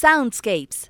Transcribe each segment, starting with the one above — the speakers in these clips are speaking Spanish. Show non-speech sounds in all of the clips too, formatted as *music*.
Soundscapes.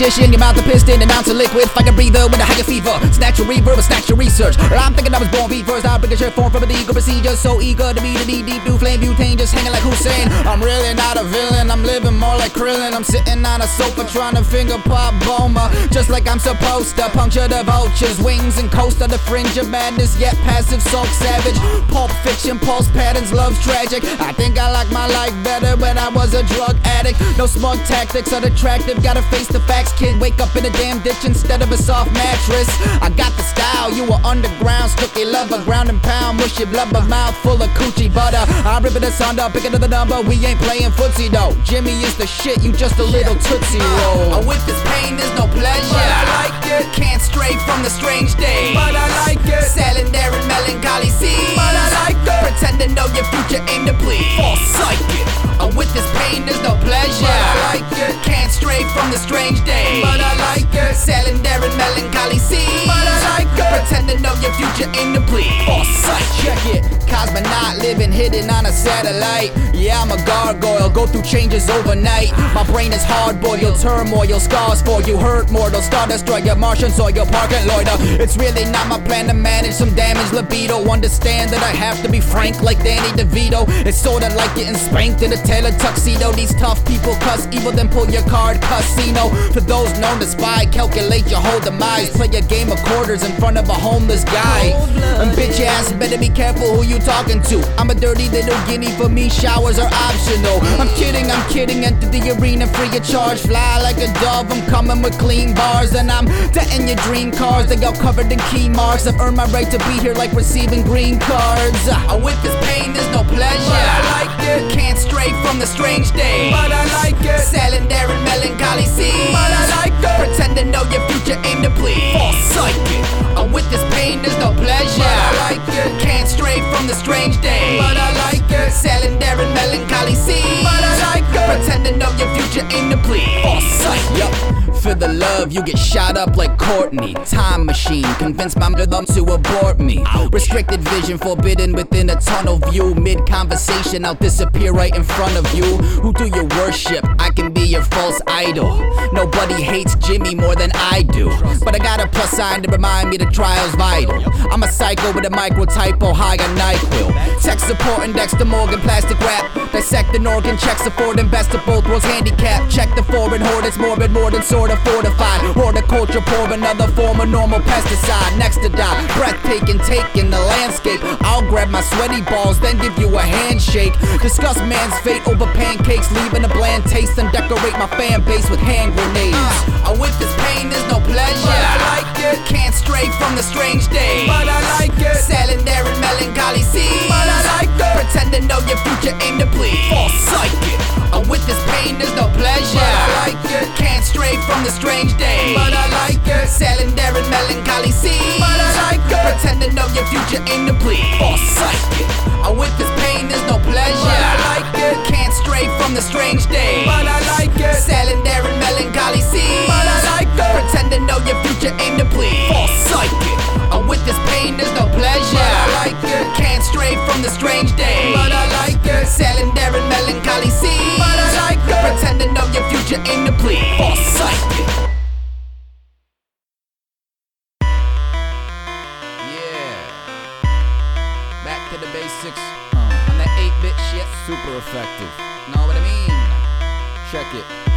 Magician, your mouth a piston, and ounce of liquid, fire breather with a higher fever. Snatch your reverb, snatch your research. I'm thinking I was born beat first, I'll bring a shirt form from a legal procedure. So eager to be the deep, deep, blue flame butane, just hanging like Hussein. I'm really not a villain, I'm living more like Krillin. I'm sitting on a sofa trying to finger pop Boma. just like I'm supposed to. Puncture the vulture's wings and coast on the fringe of madness, yet passive, sulk savage. Pulp fiction, pulse patterns, love's tragic. I think I like my life better when I was a drug addict. No smug tactics, unattractive, gotta face the facts, kid. Wake up in a damn ditch instead of a soft mattress. I got the style, you were underground, stooky lover, ground and pound, mushy blubber, mouth full of coochie butter. i'm rip it asunder, pick another number, we ain't playing footsie though. Jimmy is the shit, you just a little tootsie roll. Uh, with this pain, there's no pleasure. But I like it. Can't stray from the strange days. But I Pretend to know your future, aim to please. False psychic. Uh, with this pain, there's no pleasure. But I like it. Can't stray from the strange days. But I like it. Selling there in melancholy seas. But I like it. Pretend to know your future, aim to please. False sight. Check it. Cosmonaut living hidden on a satellite. Yeah, I'm a gargoyle. Go through changes overnight. My brain is hard boiled. Turmoil scars for you. Hurt mortal. Star destroyer. Martian soil. Your parking loiter. It's really not my plan to manage some damage libido. Understand that I have to be frank like Danny DeVito. It's sorta like getting spanked in a tailor tuxedo. These tough people cuss evil, then pull your card casino. For those known to spy, calculate your whole demise. Play a game of quarters in front of a homeless guy. And bitch ass, better be careful who you talking to. I'm a dirty little guinea, for me showers are optional. I'm kidding, I'm kidding. Enter the arena free of charge. Fly like a dove, I'm coming with clean bars. And I'm denting your dream cars. They all covered in key marks. I've earned my right to be here like receiving green cards. Uh, with this pain, there's no pleasure. But I like it. Can't stray from the strange days. But I like it. Selling there in melancholy seas. But I like it. Pretend to know your future, aim to please. False psychic. Uh, with this pain, there's no pleasure. But I like it. Can't stray from the strange days. But I like it. Selling there in melancholy seas. But I like it. Pretend to know your future, future indepleted. Foresight, yup. For the love, you get shot up like Courtney. Time machine, convince my mother to abort me. Restricted vision, forbidden within a tunnel view. Mid conversation, I'll disappear right in front of you. Who do you worship? I can be your false idol. Nobody hates Jimmy more than I do. But I got a plus sign to remind me the trial's vital. I'm a psycho with a micro typo high on NyQuil. Tech support and Dexter Morgan plastic wrap. Dissect an organ, checks affording best of both worlds handicap. Check the foreign hoard, it's morbid, more than sort of fortified. Horticulture pour another form of normal pesticide. Next to die, breathtaking, taking the landscape. I'll grab my sweaty balls, then give you a handshake. Discuss man's fate over pancakes, leaving a bland taste, and decorate my fan base with hand grenades. Uh, with this pain, there's no pleasure. But I like it. Can't stray from the strange days. But I like it. Sailing there in melancholy seas. But I like it. Pretend to know your future, aim to please. Foresight it. Uh, with this pain, there's no pleasure. But I like it. Can't stray from the strange days. But I like it. Sailing there in melancholy seas. But I like it. Pretend to know your future, aim to please. Foresight it. Uh, with this pain, there's no pleasure. But I like it. Can't stray from the strange days. But I like it. Sailing there in melancholy seas. But I like it. Pretend to know your future, aim to please. Foresight it. Uh, with this pain, there's no pleasure. But I like it. Can't stray from the strange days. But I like it. Sailing there in melancholy seas. But I like it. Pretend to know your future, aim to please. Foresight. Yeah. Back to the basics. Uh, on that 8-bit shit. Super effective. Know what I mean? Check it.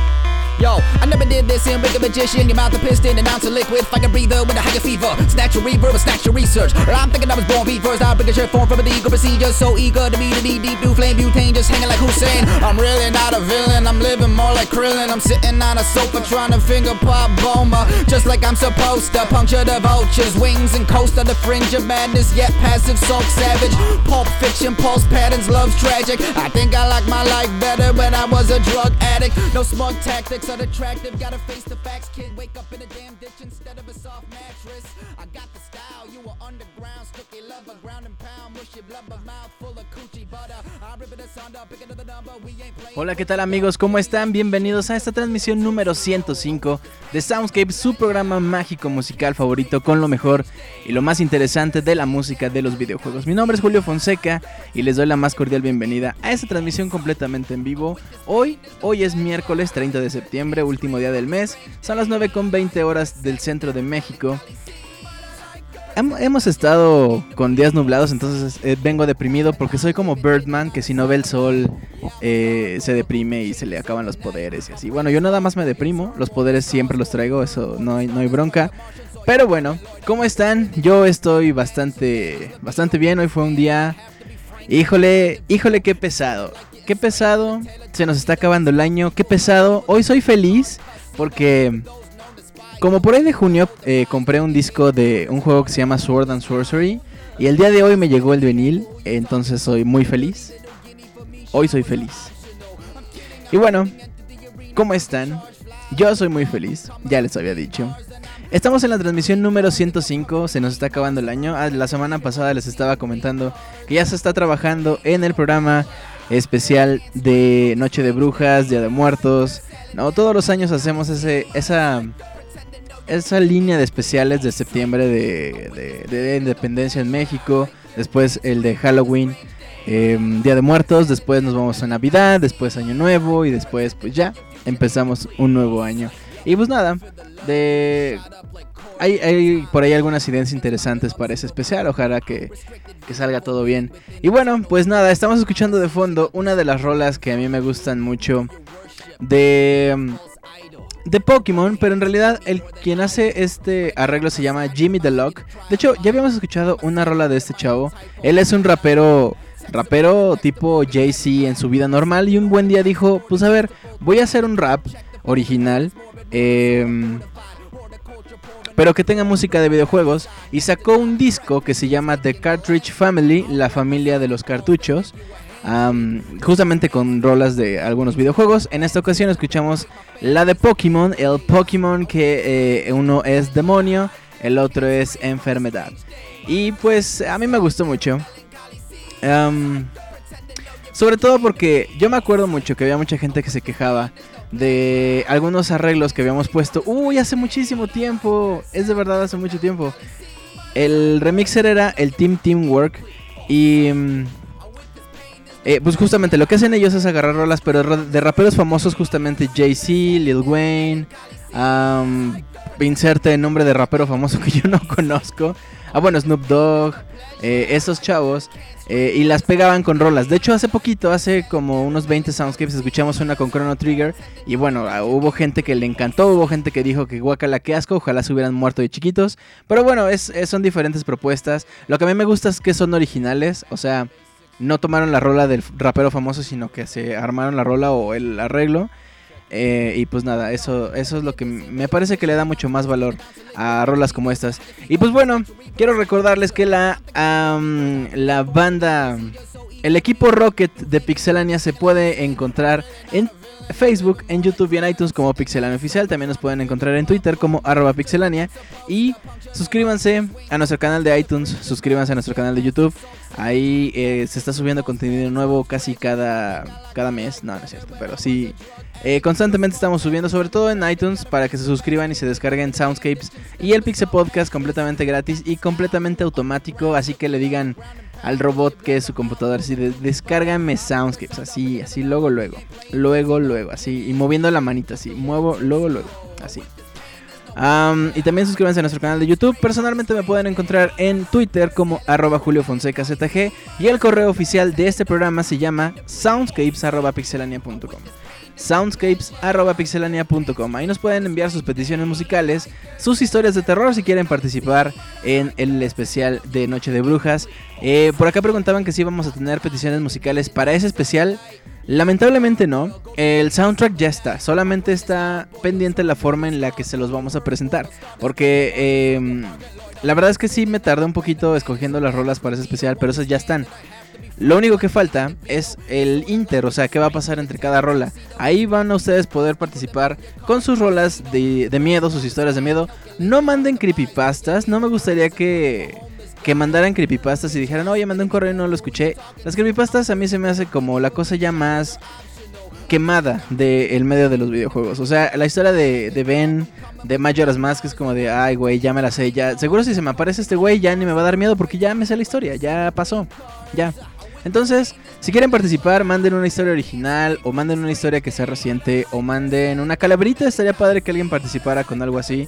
Yo, I never did this in Wicked Magician. Your mouth a piston, announce a liquid, fire breather with a higher fever. Snatch your reverb, snatch your research. I'm thinking I was born first. I'll bring a shirt form from a legal procedure. So eager to be the deep, deep blue flame butane, just hanging like Hussein. I'm really not a villain, I'm living more like Krillin. I'm sitting on a sofa trying to finger pop Boma. Just like I'm supposed to puncture the vulture's wings and coast on the fringe of madness. Yet passive, sulk savage. Pulp fiction, pulse patterns, love's tragic. I think I like my life better when I was a drug addict. No smug tactics unattractive. Gotta face the facts, kid. Wake up in a damn ditch instead of a soft mattress. I got the style, you were underground, sticky lover, ground and pound, mushy blubber, mouth full of coochie butter. I rip it asunder, pick another number, we ain't playing. Hola, ¿qué tal amigos? ¿Cómo están? Bienvenidos a esta transmisión número 105 de Soundscape, su programa mágico musical favorito con lo mejor y lo más interesante de la música de los videojuegos. Mi nombre es Julio Fonseca y les doy la más cordial bienvenida a esta transmisión completamente en vivo. Hoy, hoy es miércoles 30 de septiembre, último día del mes. Son las 9 con 20 horas del centro de México. Hem- Hemos estado con días nublados, entonces eh, vengo deprimido porque soy como Birdman, que si no ve el sol eh, se deprime y se le acaban los poderes y así. Bueno, yo nada más me deprimo, los poderes siempre los traigo, eso no hay, no hay bronca. Pero bueno, ¿cómo están? Yo estoy bastante, bastante bien, hoy fue un día... Híjole, híjole, qué pesado. Qué pesado, se nos está acabando el año, qué pesado. Hoy soy feliz porque como por ahí de junio eh, compré un disco de un juego que se llama Sword and Sorcery y el día de hoy me llegó el vinil, entonces soy muy feliz. Hoy soy feliz. Y bueno, ¿cómo están? Yo soy muy feliz, ya les había dicho. Estamos en la transmisión número 105, se nos está acabando el año. Ah, La semana pasada les estaba comentando que ya se está trabajando en el programa especial de Noche de Brujas, Día de Muertos. No, todos los años hacemos ese, esa, esa línea de especiales de septiembre de, de- de Independencia en México. Después el de Halloween, eh, Día de Muertos. Después nos vamos a Navidad. Después Año Nuevo. Y después, pues ya empezamos un nuevo año. Y pues nada, de. Hay, hay por ahí algunas ideas interesantes para ese especial. Ojalá que, salga todo bien. Y bueno, pues nada, estamos escuchando de fondo una de las rolas que a mí me gustan mucho de. de Pokémon, pero en realidad el quien hace este arreglo se llama Jimmy the Lock. De hecho, ya habíamos escuchado una rola de este chavo. Él es un rapero, rapero tipo Jay-Z en su vida normal y un buen día dijo, pues a ver, voy a hacer un rap original, em, pero que tenga música de videojuegos y sacó un disco que se llama The Cartridge Family, la familia de los cartuchos. am, justamente con rolas de algunos videojuegos. En esta ocasión escuchamos la de Pokémon, el Pokémon que eh, uno es demonio, el otro es enfermedad. Y pues a mí me gustó mucho. Sobre todo porque yo me acuerdo mucho que había mucha gente que se quejaba de algunos arreglos que habíamos puesto. Uy, hace muchísimo tiempo. Es de verdad hace mucho tiempo. El remixer era el Team Teamwork. Y... Mm, eh, pues justamente lo que hacen ellos es agarrar rolas, pero de raperos famosos justamente Jay-Z, Lil Wayne, um, inserte el nombre de rapero famoso *laughs* que yo no conozco. Ah, bueno, Snoop Dogg, eh, esos chavos. Eh, y las pegaban con rolas. De hecho, hace poquito, hace como unos 20 soundscapes, escuchamos una con Chrono Trigger. Y bueno, ah, hubo gente que le encantó, hubo gente que dijo que guacala que asco, ojalá se hubieran muerto de chiquitos. Pero bueno, es, son diferentes propuestas. Lo que a mí me gusta es que son originales, o sea, no tomaron la rola del rapero famoso, sino que se armaron la rola o el arreglo. Eh, y pues nada, eso, eso es lo que me parece que le da mucho más valor a rolas como estas. Y pues bueno, quiero recordarles que la, la banda, el equipo Rocket de Pixelania se puede encontrar en Facebook, en YouTube y en iTunes como Pixelania Oficial. También nos pueden encontrar en Twitter como arroba pixelania. Y suscríbanse a nuestro canal de iTunes, suscríbanse a nuestro canal de YouTube. Ahí eh, se está subiendo contenido nuevo casi cada, cada mes. No, no es cierto, pero sí eh, constantemente estamos subiendo, sobre todo en iTunes, para que se suscriban y se descarguen Soundscapes y el Pixel Podcast completamente gratis y completamente automático. Así que le digan al robot que es su computadora, así de descárgame Soundscapes, así, así, luego, luego, luego, luego, así, y moviendo la manita, así, muevo, luego, luego, así. y también suscríbanse a nuestro canal de YouTube. Personalmente me pueden encontrar en Twitter como arroba Julio Fonseca ZG y el correo oficial de este programa se llama soundscapes.pixelania.com soundscapes.pixelania.com. Ahí nos pueden enviar sus peticiones musicales, sus historias de terror si quieren participar en el especial de Noche de Brujas. Eh, por acá preguntaban que si íbamos a tener peticiones musicales para ese especial. Lamentablemente no, el soundtrack ya está, solamente está pendiente la forma en la que se los vamos a presentar. Porque em, la verdad es que sí me tardé un poquito escogiendo las rolas para ese especial, pero esas ya están. Lo único que falta es el inter, o sea, qué va a pasar entre cada rola. Ahí van a ustedes poder participar con sus rolas de, miedo, sus historias de miedo. No manden creepypastas, no me gustaría que, que mandaran creepypastas y dijeran, oye, mandé un correo y no lo escuché. Las creepypastas a mí se me hace como la cosa ya más quemada del medio de los videojuegos. O sea, la historia de, de Ben, de Majora's Mask, es como de, ay, güey, ya me la sé, ya. Seguro si se me aparece este güey, ya ni me va a dar miedo porque ya me sé la historia, ya pasó, ya. Entonces, si quieren participar, manden una historia original o manden una historia que sea reciente o manden una calaverita. Estaría padre que alguien participara con algo así.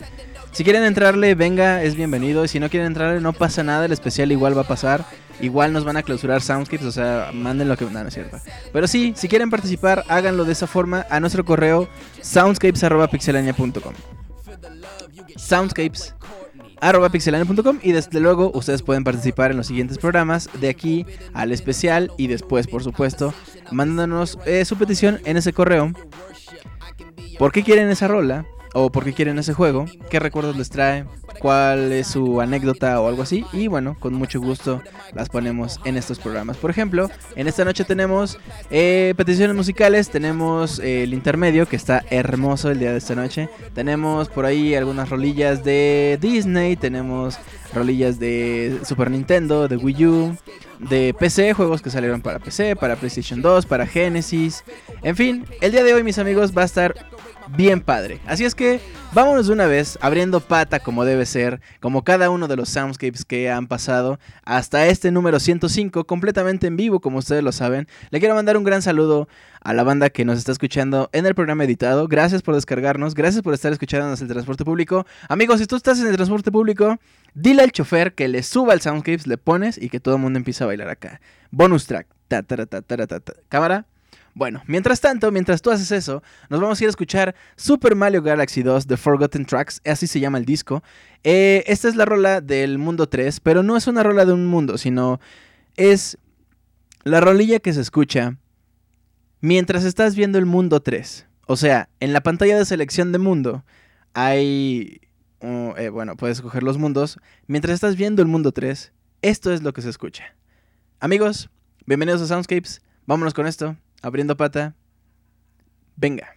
Si quieren entrarle, venga, es bienvenido. Y si no quieren entrarle, no pasa nada. El especial igual va a pasar. Igual nos van a clausurar Soundscapes, o sea, manden lo que... No, no es cierto. Pero sí, si quieren participar, háganlo de esa forma a nuestro correo soundscapes.pixelania.com Soundscapes arroba pixelania.com y desde luego ustedes pueden participar en los siguientes programas de aquí al especial y después por supuesto mandándonos eh, su petición en ese correo. ¿Por qué quieren esa rola? O por qué quieren ese juego, qué recuerdos les trae, cuál es su anécdota o algo así. Y bueno, con mucho gusto las ponemos en estos programas. Por ejemplo, en esta noche tenemos eh, peticiones musicales, tenemos eh, el intermedio que está hermoso el día de esta noche. Tenemos por ahí algunas rolillas de Disney, tenemos rolillas de Super Nintendo, de Wii U de PC, juegos que salieron para PC, para PlayStation 2, para Genesis. En fin, el día de hoy, mis amigos, va a estar bien padre. Así es que vámonos de una vez, abriendo pata como debe ser, como cada uno de los soundscapes que han pasado, hasta este número 105, completamente en vivo, como ustedes lo saben. Le quiero mandar un gran saludo a la banda que nos está escuchando en el programa editado. Gracias por descargarnos, gracias por estar escuchándonos en el transporte público. Amigos, si tú estás en el transporte público, dile al chofer que le suba el soundscapes, le pones y que todo el mundo empiece a bailar acá. Bonus track. Ta, ta, ta, Cámara, bueno, mientras tanto, mientras tú haces eso, nos vamos a ir a escuchar Super Mario Galaxy 2 The Forgotten Tracks, así se llama el disco. Eh, esta es la rola del mundo 3, pero no es una rola de un mundo, sino es la rolilla que se escucha mientras estás viendo el mundo 3. O sea, en la pantalla de selección de mundo hay... Uh, eh, bueno, puedes escoger los mundos. Mientras estás viendo el mundo 3, esto es lo que se escucha. Amigos, bienvenidos a Soundscapes. Vámonos con esto abriendo pata. Venga.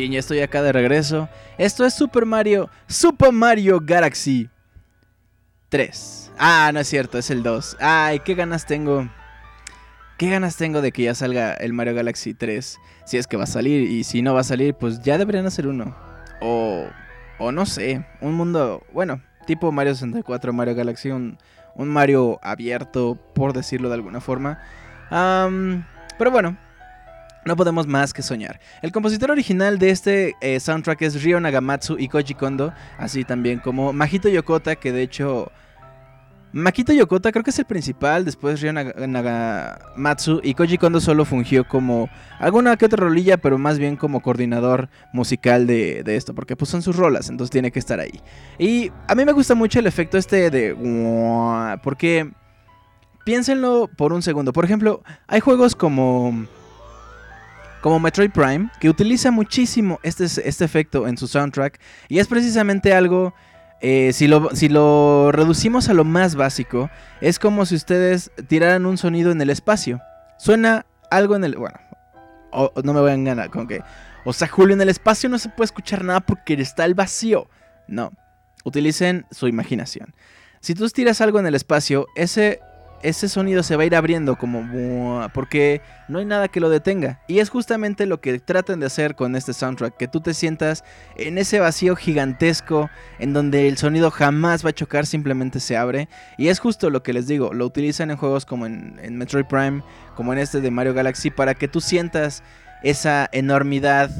Bien, estoy acá de regreso. Esto es Super Mario, Super Mario Galaxy 3. Ah, no es cierto, es el 2. Ay, qué ganas tengo. Qué ganas tengo de que ya salga el Mario Galaxy 3. Si es que va a salir. Y si no va a salir, pues ya deberían hacer uno. O, o no sé, un mundo, bueno, tipo Mario 64, Mario Galaxy, un Mario abierto, por decirlo de alguna forma. pero bueno, no podemos más que soñar. El compositor original de este eh, soundtrack es Ryo Nagamatsu y Koji Kondo, así también como Majito Yokota, que de hecho... Makito Yokota creo que es el principal, después Ryo Nagamatsu y Koji Kondo solo fungió como alguna que otra rolilla, pero más bien como coordinador musical de, de, esto, porque pues son sus rolas, entonces tiene que estar ahí. Y a mí me gusta mucho el efecto este de... Porque... Piénsenlo por un segundo, por ejemplo, hay juegos como como Metroid Prime, que utiliza muchísimo este, este efecto en su soundtrack. Y es precisamente algo, eh, si, lo, si lo reducimos a lo más básico, es como si ustedes tiraran un sonido en el espacio. Suena algo en el... Bueno, no me voy a engañar con que... O sea, Julio, en el espacio no se puede escuchar nada porque está el vacío. No, utilicen su imaginación. Si tú tiras algo en el espacio, ese ese sonido se va a ir abriendo como porque no hay nada que lo detenga. Y es justamente lo que tratan de hacer con este soundtrack, que tú te sientas en ese vacío gigantesco en donde el sonido jamás va a chocar, simplemente se abre. Y es justo lo que les digo, lo utilizan en juegos como en, Metroid Prime, como en este de Mario Galaxy, para que tú sientas esa enormidad.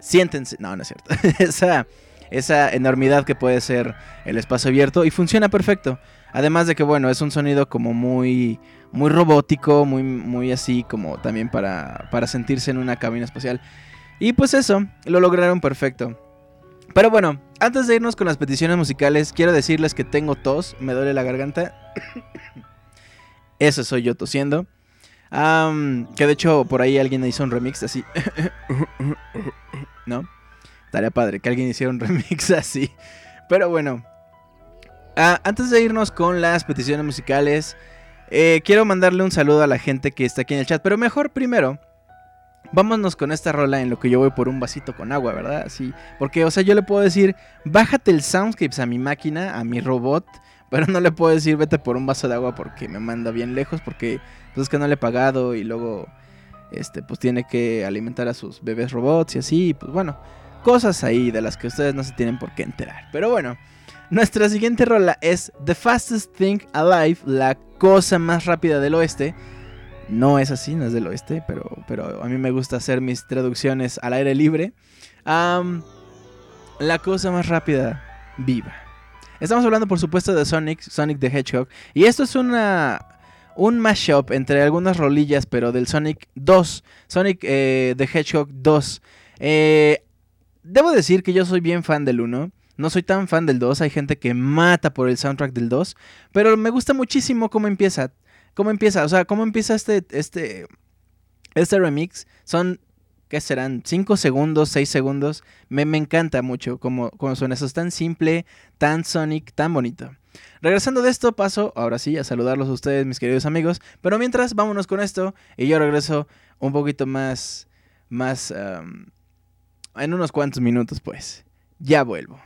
Siéntense, no, no es cierto. *laughs* esa, esa enormidad que puede ser el espacio abierto y funciona perfecto. Además de que, bueno, es un sonido como muy, muy robótico, muy, muy así como también para, para sentirse en una cabina espacial. Y pues eso, lo lograron perfecto. Pero bueno, antes de irnos con las peticiones musicales, quiero decirles que tengo tos, me duele la garganta. *coughs* Eso soy yo tosiendo. que de hecho por ahí alguien hizo un remix así. *coughs* ¿No? Estaría padre que alguien hiciera un *laughs* remix así. Pero bueno, Ah, antes de irnos con las peticiones musicales, eh, quiero mandarle un saludo a la gente que está aquí en el chat. Pero mejor primero, vámonos con esta rola en lo que yo voy por un vasito con agua, ¿verdad? Sí, porque, o sea, yo le puedo decir, bájate el Soundscapes a mi máquina, a mi robot. *laughs* Pero no le puedo decir, vete por un vaso de agua porque me manda bien lejos. Porque pues, es que no le he pagado y luego, este, pues tiene que alimentar a sus bebés robots y así. Pues bueno, cosas ahí de las que ustedes no se tienen por qué enterar. Pero bueno. Nuestra siguiente rola es The Fastest Thing Alive, la cosa más rápida del oeste. No es así, no es del oeste, pero, pero a mí me gusta hacer mis traducciones al aire libre. la cosa más rápida viva. Estamos hablando, por supuesto, de Sonic, Sonic the Hedgehog. Y esto es una, un mashup entre algunas rolillas, pero del Sonic 2. Sonic eh, the Hedgehog 2. Eh, debo decir que yo soy bien fan del 1. No soy tan fan del 2, hay gente que mata por el soundtrack del 2, pero me gusta muchísimo cómo empieza. Cómo empieza, o sea, cómo empieza este, este, este remix. Son, ¿qué serán? 5 segundos, 6 segundos. Me, encanta mucho cómo, cómo suena eso. Es tan simple, tan Sonic, tan bonito. Regresando de esto, paso ahora sí a saludarlos a ustedes, mis queridos amigos. Pero mientras, vámonos con esto y yo regreso un poquito más, más, en unos cuantos minutos, pues. Ya vuelvo.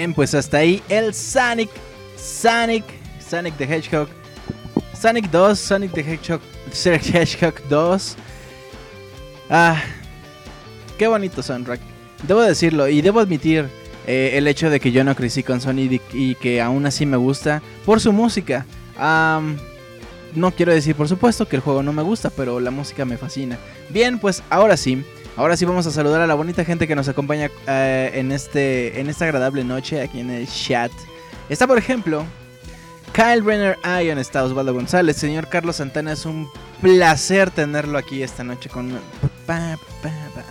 Bien, pues hasta ahí el Sonic, Sonic, Sonic the Hedgehog, Sonic 2, Sonic the Hedgehog, Sonic Hedgehog 2. Ah, qué bonito soundtrack. Debo decirlo y debo admitir eh, el hecho de que yo no crecí con Sonic y, que aún así me gusta por su música. no quiero decir por supuesto que el juego no me gusta, pero la música me fascina. Bien, pues ahora sí. Ahora sí vamos a saludar a la bonita gente que nos acompaña eh, en, este, en esta agradable noche aquí en el chat. Está por ejemplo Kyle Renner Ion, está Osvaldo González, señor Carlos Santana, es un placer tenerlo aquí esta noche con...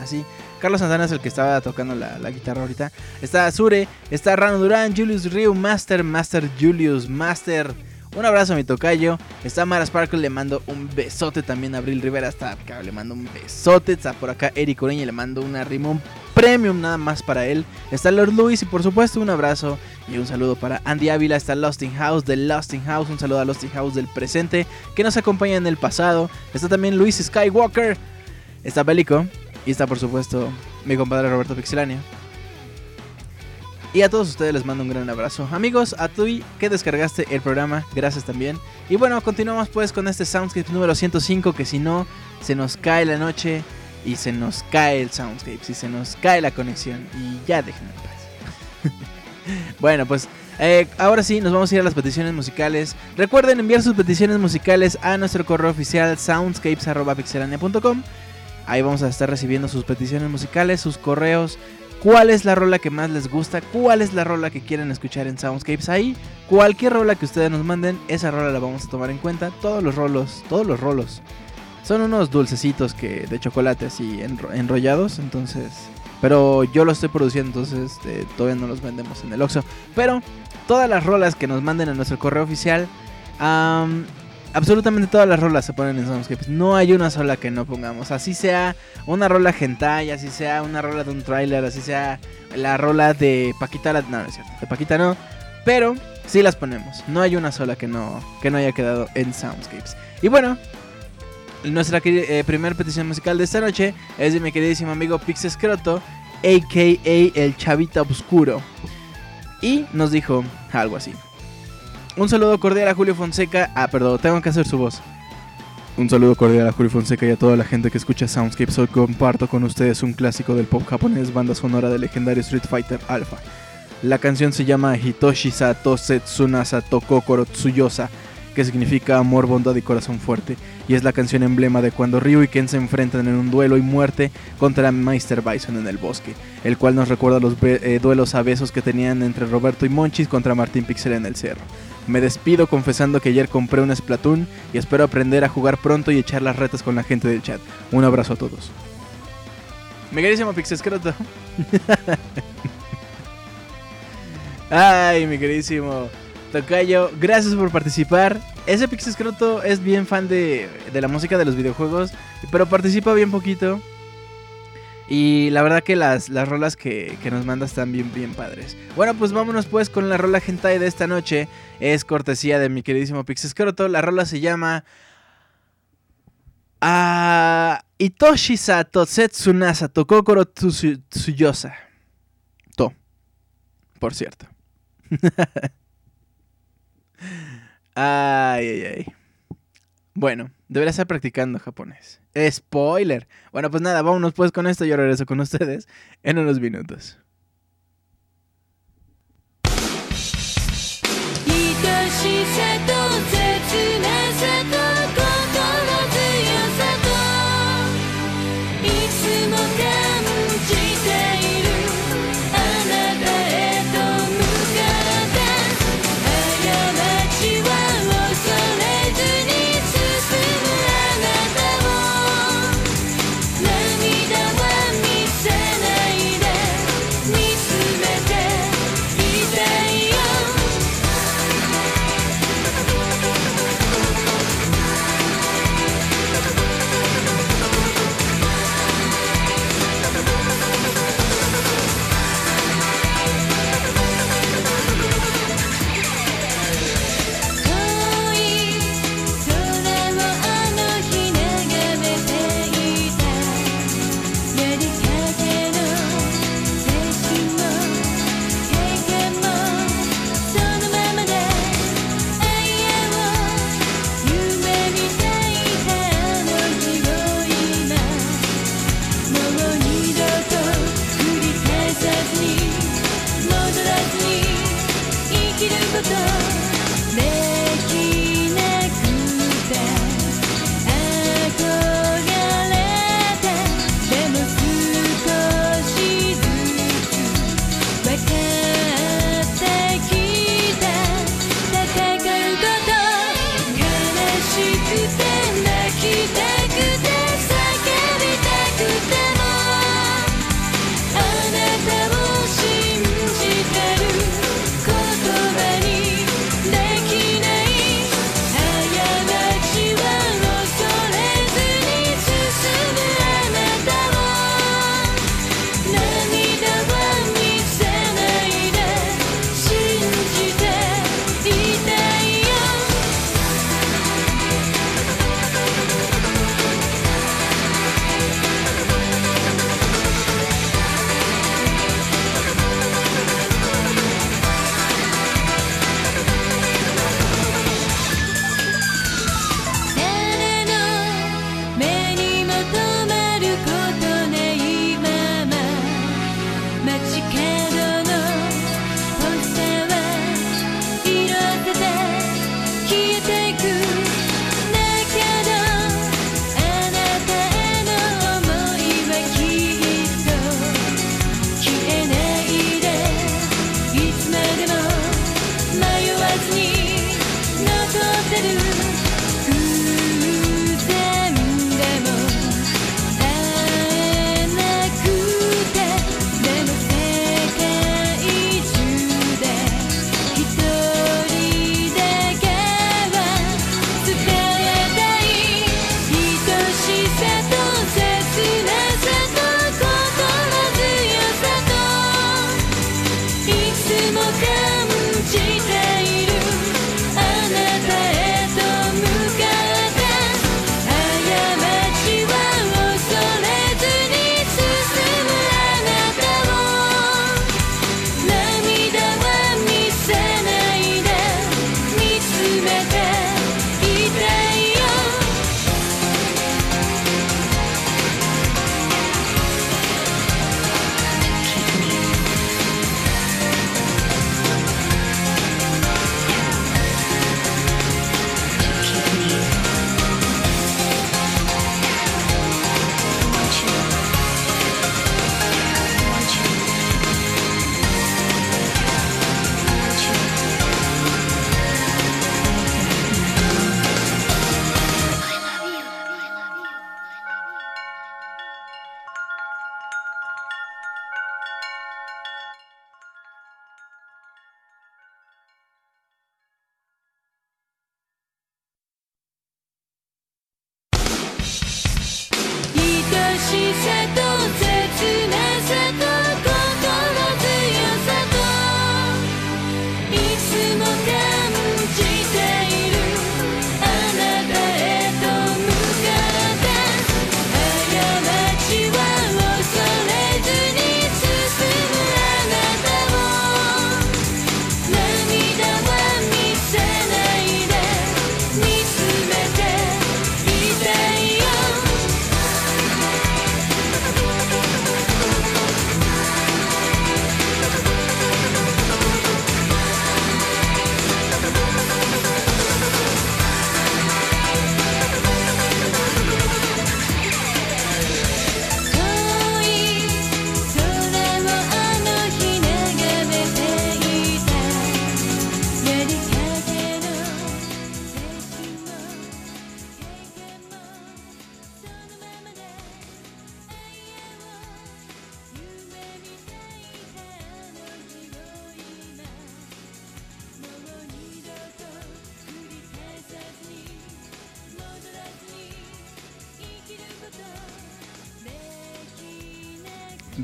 así. Carlos Santana es el que estaba tocando la, guitarra ahorita. Está Azure, está Rano Durán, Julius Ryu, Master, Master Julius, Master... Un abrazo a mi tocayo. Está Mara Sparkle, le mando un besote también a Abril Rivera. Está acá, le mando un besote. Está por acá Eric Ureña, le mando una rimón premium nada más para él. Está Lord Luis y por supuesto un abrazo y un saludo para Andy Ávila. Está Losting House de Losting House. Un saludo a Losting House del presente que nos acompaña en el pasado. Está también Luis Skywalker. Está Bélico. Y está por supuesto mi compadre Roberto Pixelania. Y a todos ustedes les mando un gran abrazo. Amigos, a ti que descargaste el programa, gracias también. Y bueno, continuamos pues con este Soundscape número 105, que si no, se nos cae la noche y se nos cae el Soundscape, si se nos cae la conexión y ya déjenme en paz. *laughs* bueno, pues eh, ahora sí, nos vamos a ir a las peticiones musicales. Recuerden enviar sus peticiones musicales a nuestro correo oficial soundscapes.pixelania.com. Ahí vamos a estar recibiendo sus peticiones musicales, sus correos, cuál es la rola que más les gusta, cuál es la rola que quieren escuchar en Soundscapes ahí. Cualquier rola que ustedes nos manden, esa rola la vamos a tomar en cuenta. Todos los rolos, todos los rolos. Son unos dulcecitos que de chocolate así enrollados, entonces... Pero yo lo estoy produciendo, entonces eh, todavía no los vendemos en el Oxxo. Pero todas las rolas que nos manden a nuestro correo oficial... absolutamente todas las rolas se ponen en Soundscapes. No hay una sola que no pongamos. Así sea una rola hentai, así sea una rola de un tráiler, así sea la rola de Paquita. no, no es cierto. De Paquita no. Pero sí las ponemos. No hay una sola que no, que no haya quedado en Soundscapes. Y bueno, nuestra eh, primera petición musical de esta noche es de mi queridísimo amigo Pixescroto, a.k.a. el Chavita Oscuro. Y nos dijo algo así. Un saludo cordial a Julio Fonseca. Ah, perdón, tengo que hacer su voz. Un saludo cordial a Julio Fonseca y a toda la gente que escucha Soundscapes. Hoy comparto con ustedes un clásico del pop japonés, banda sonora del legendario Street Fighter Alpha. La canción se llama Hitoshi Sato Setsuna Tsuyosa, que significa amor, bondad y corazón fuerte, y es la canción emblema de cuando Ryu y Ken se enfrentan en un duelo y muerte contra Meister Bison en el bosque, el cual nos recuerda los eh, duelos a besos que tenían entre Roberto y Monchis contra Martín Pixel en el cerro. Me despido confesando que ayer compré un Splatoon y espero aprender a jugar pronto y echar las retas con la gente del chat. Un abrazo a todos. Mi queridísimo Pixescroto. *laughs* Ay, mi queridísimo Tocayo, gracias por participar. Ese Pixescroto es bien fan de, de la música de los videojuegos, pero participa bien poquito. Y la verdad que las, las rolas que, nos manda están bien, bien padres. Bueno, pues vámonos pues con la rola hentai de esta noche. Es cortesía de mi queridísimo Pixescroto. La rola se llama... Ah, Itoshi Sato Setsunasa Tokokoro Tsuyosa. To. Por cierto. *laughs* ay, ay, ay. Bueno, debería estar practicando japonés. Spoiler. Bueno, pues nada, vámonos pues con esto. Yo regreso con ustedes en unos minutos.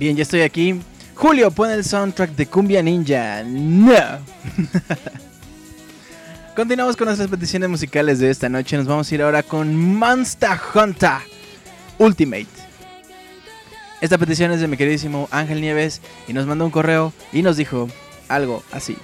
Bien, ya estoy aquí. Julio, pon el soundtrack de Cumbia Ninja. No. *laughs* Continuamos con nuestras peticiones musicales de esta noche. Nos vamos a ir ahora con Monster Hunter Ultimate. Esta petición es de mi queridísimo Ángel Nieves y nos mandó un correo y nos dijo algo así.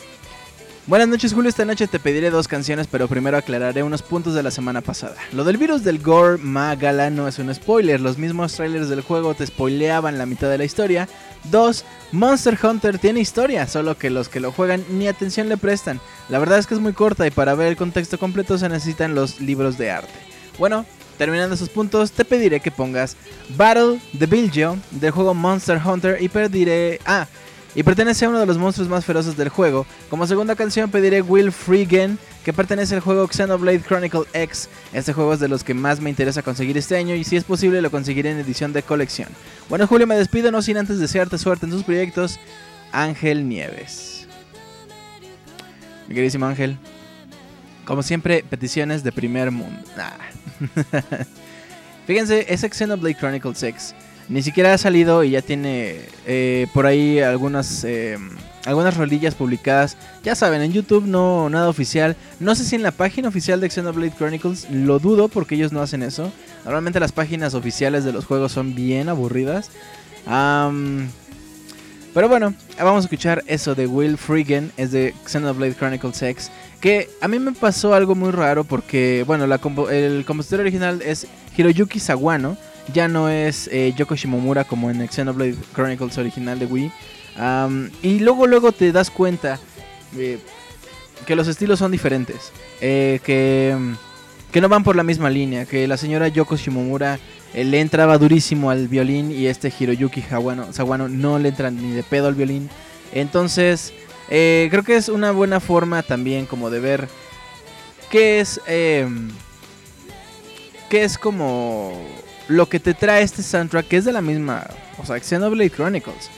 Buenas noches Julio, esta noche te pediré dos canciones, pero primero aclararé unos puntos de la semana pasada. Lo del virus del Gore Magala no es un spoiler, los mismos trailers del juego te spoileaban la mitad de la historia. Dos, Monster Hunter tiene historia, solo que los que lo juegan ni atención le prestan. La verdad es que es muy corta y para ver el contexto completo se necesitan los libros de arte. Bueno, terminando esos puntos, te pediré que pongas Battle de Bilgio del juego Monster Hunter y pediré... Ah, y pertenece a uno de los monstruos más feroces del juego. Como segunda canción pediré Will Freegan, que pertenece al juego Xenoblade Chronicle X. Este juego es de los que más me interesa conseguir este año y si es posible lo conseguiré en edición de colección. Bueno Julio, me despido no sin antes desearte suerte en tus proyectos. Ángel Nieves. Mi queridísimo Ángel. Como siempre, peticiones de primer mundo. *laughs* *laughs* Fíjense, ese Xenoblade Chronicle X ni siquiera ha salido y ya tiene eh, por ahí algunas eh, algunas rolillas publicadas. Ya saben, en YouTube no nada oficial. No sé si en la página oficial de Xenoblade Chronicles lo dudo porque ellos no hacen eso. Normalmente las páginas oficiales de los juegos son bien aburridas. pero bueno, vamos a escuchar eso de Will Freegan, es de Xenoblade Chronicles X. Que a mí me pasó algo muy raro porque, bueno, el compositor original es Hiroyuki Sawano ya no es eh, Yoko Shimomura como en Xenoblade Chronicles original de Wii. y luego, luego te das cuenta eh, que los estilos son diferentes. Eh, que, que no van por la misma línea. Que la señora Yoko Shimomura le entraba durísimo al violín y este Hiroyuki Sawano no le entra ni de pedo al violín. Entonces, creo que es una buena forma también como de ver qué es... Em, qué es como lo que te trae este soundtrack, que es de la misma, o sea, Xenoblade Chronicles.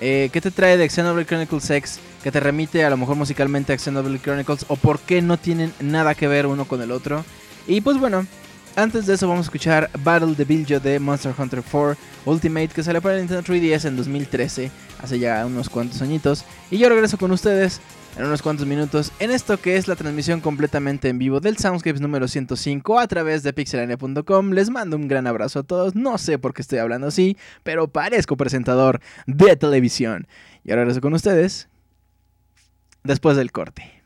Eh, ¿Qué te trae de Xenoblade Chronicles X que te remite a lo mejor musicalmente a Xenoblade Chronicles? ¿O por qué no tienen nada que ver uno con el otro? Y pues bueno, antes de eso vamos a escuchar Battle de Biljo de Monster Hunter 4 Ultimate que salió para el Nintendo 3DS en 2013, hace ya unos cuantos añitos. Y yo regreso con ustedes en unos cuantos minutos en esto que es la transmisión completamente en vivo del Soundscapes número 105 a través de pixelania.com. Les mando un gran abrazo a todos. No sé por qué estoy hablando así, pero parezco presentador de televisión. Y ahora regreso con ustedes después del corte.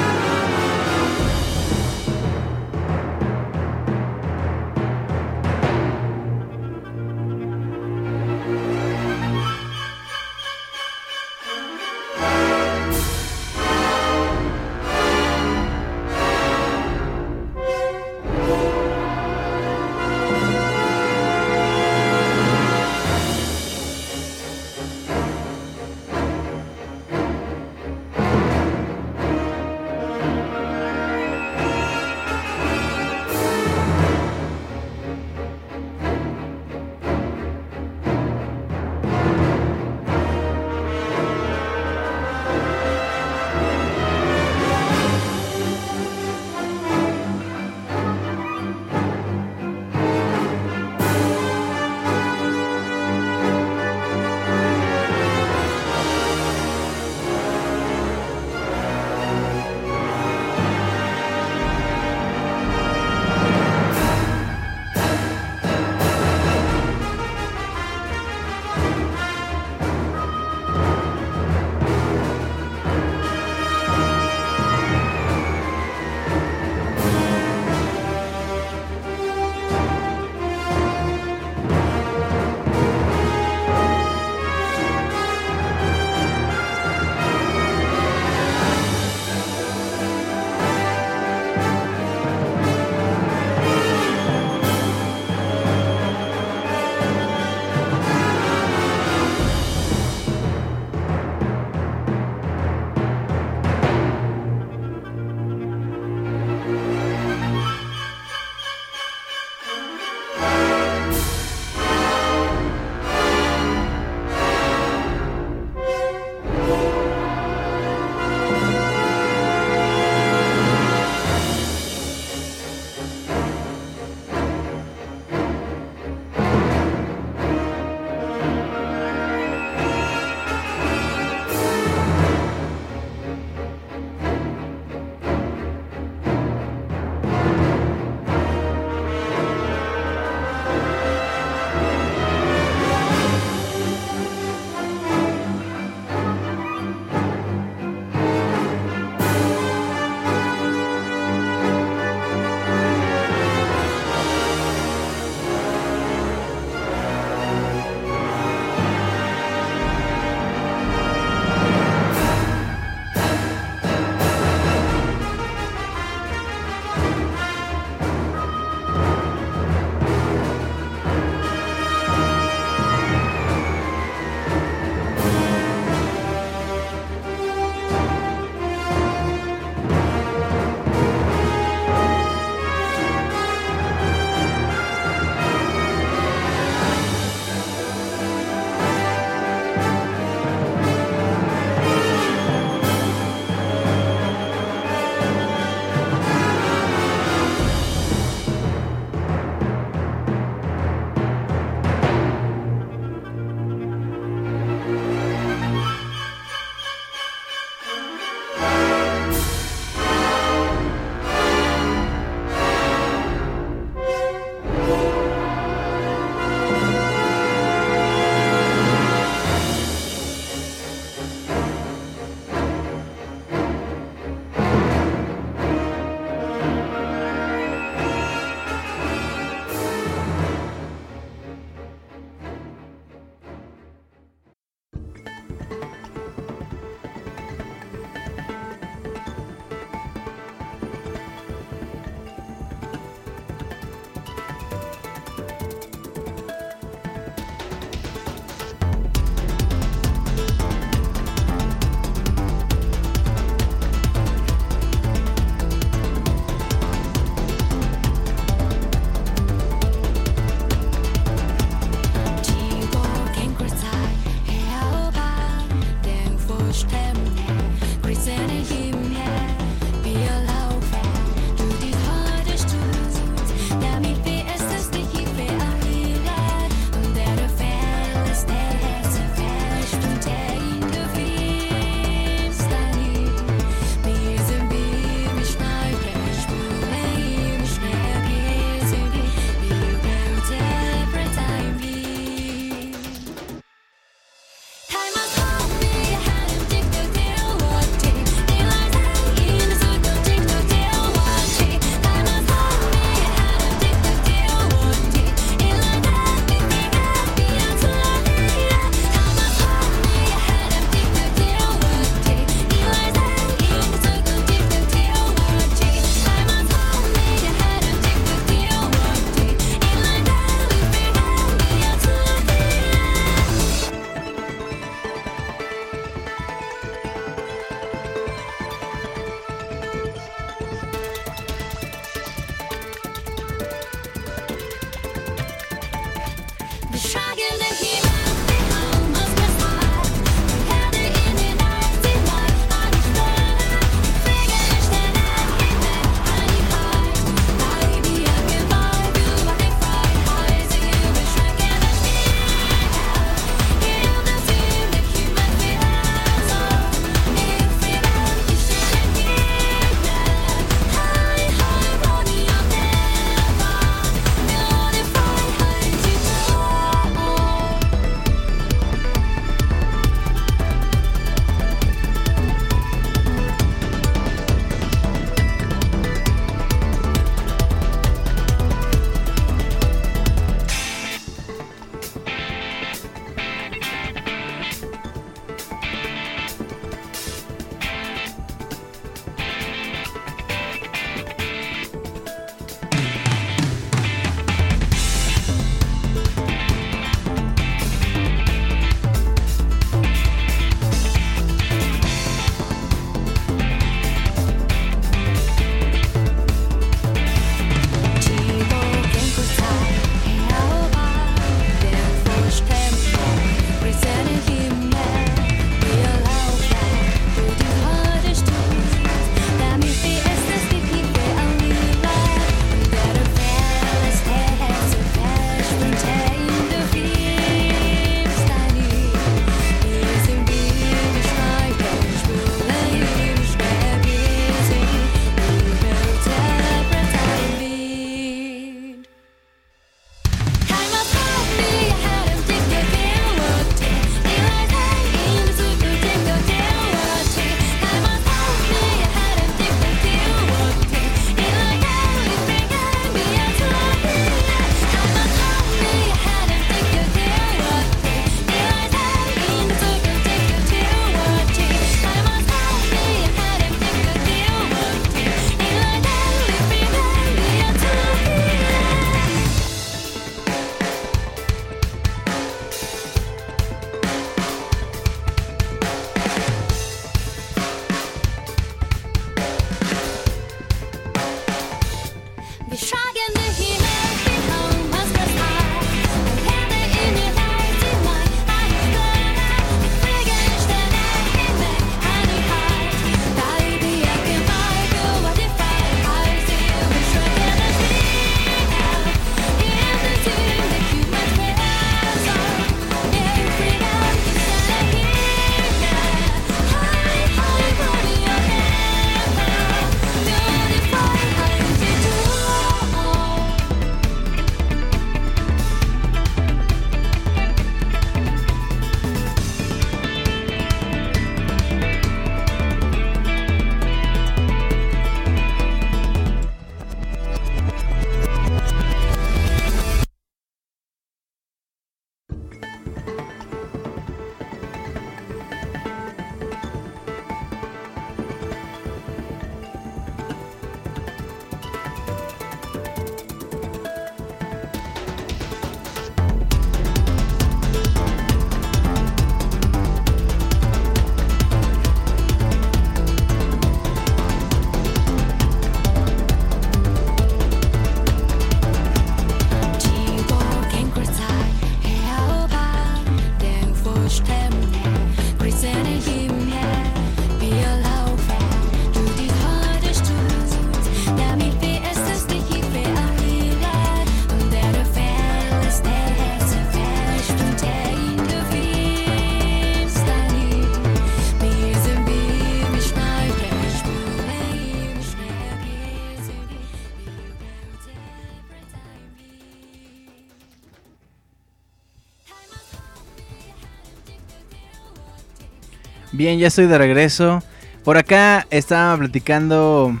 Bien, ya estoy de regreso. Por acá estaba platicando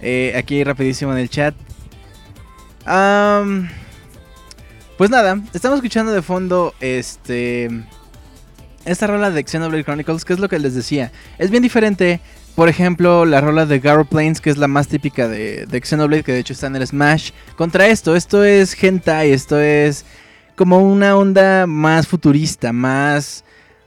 eh, aquí rapidísimo en el chat. pues nada, estamos escuchando de fondo este esta rola de Xenoblade Chronicles, que es lo que les decía. Es bien diferente. Por ejemplo, la rola de Garo Plains, que es la más típica de, de Xenoblade, que de hecho está en el Smash. Contra esto, esto es hentai, esto es como una onda más futurista, más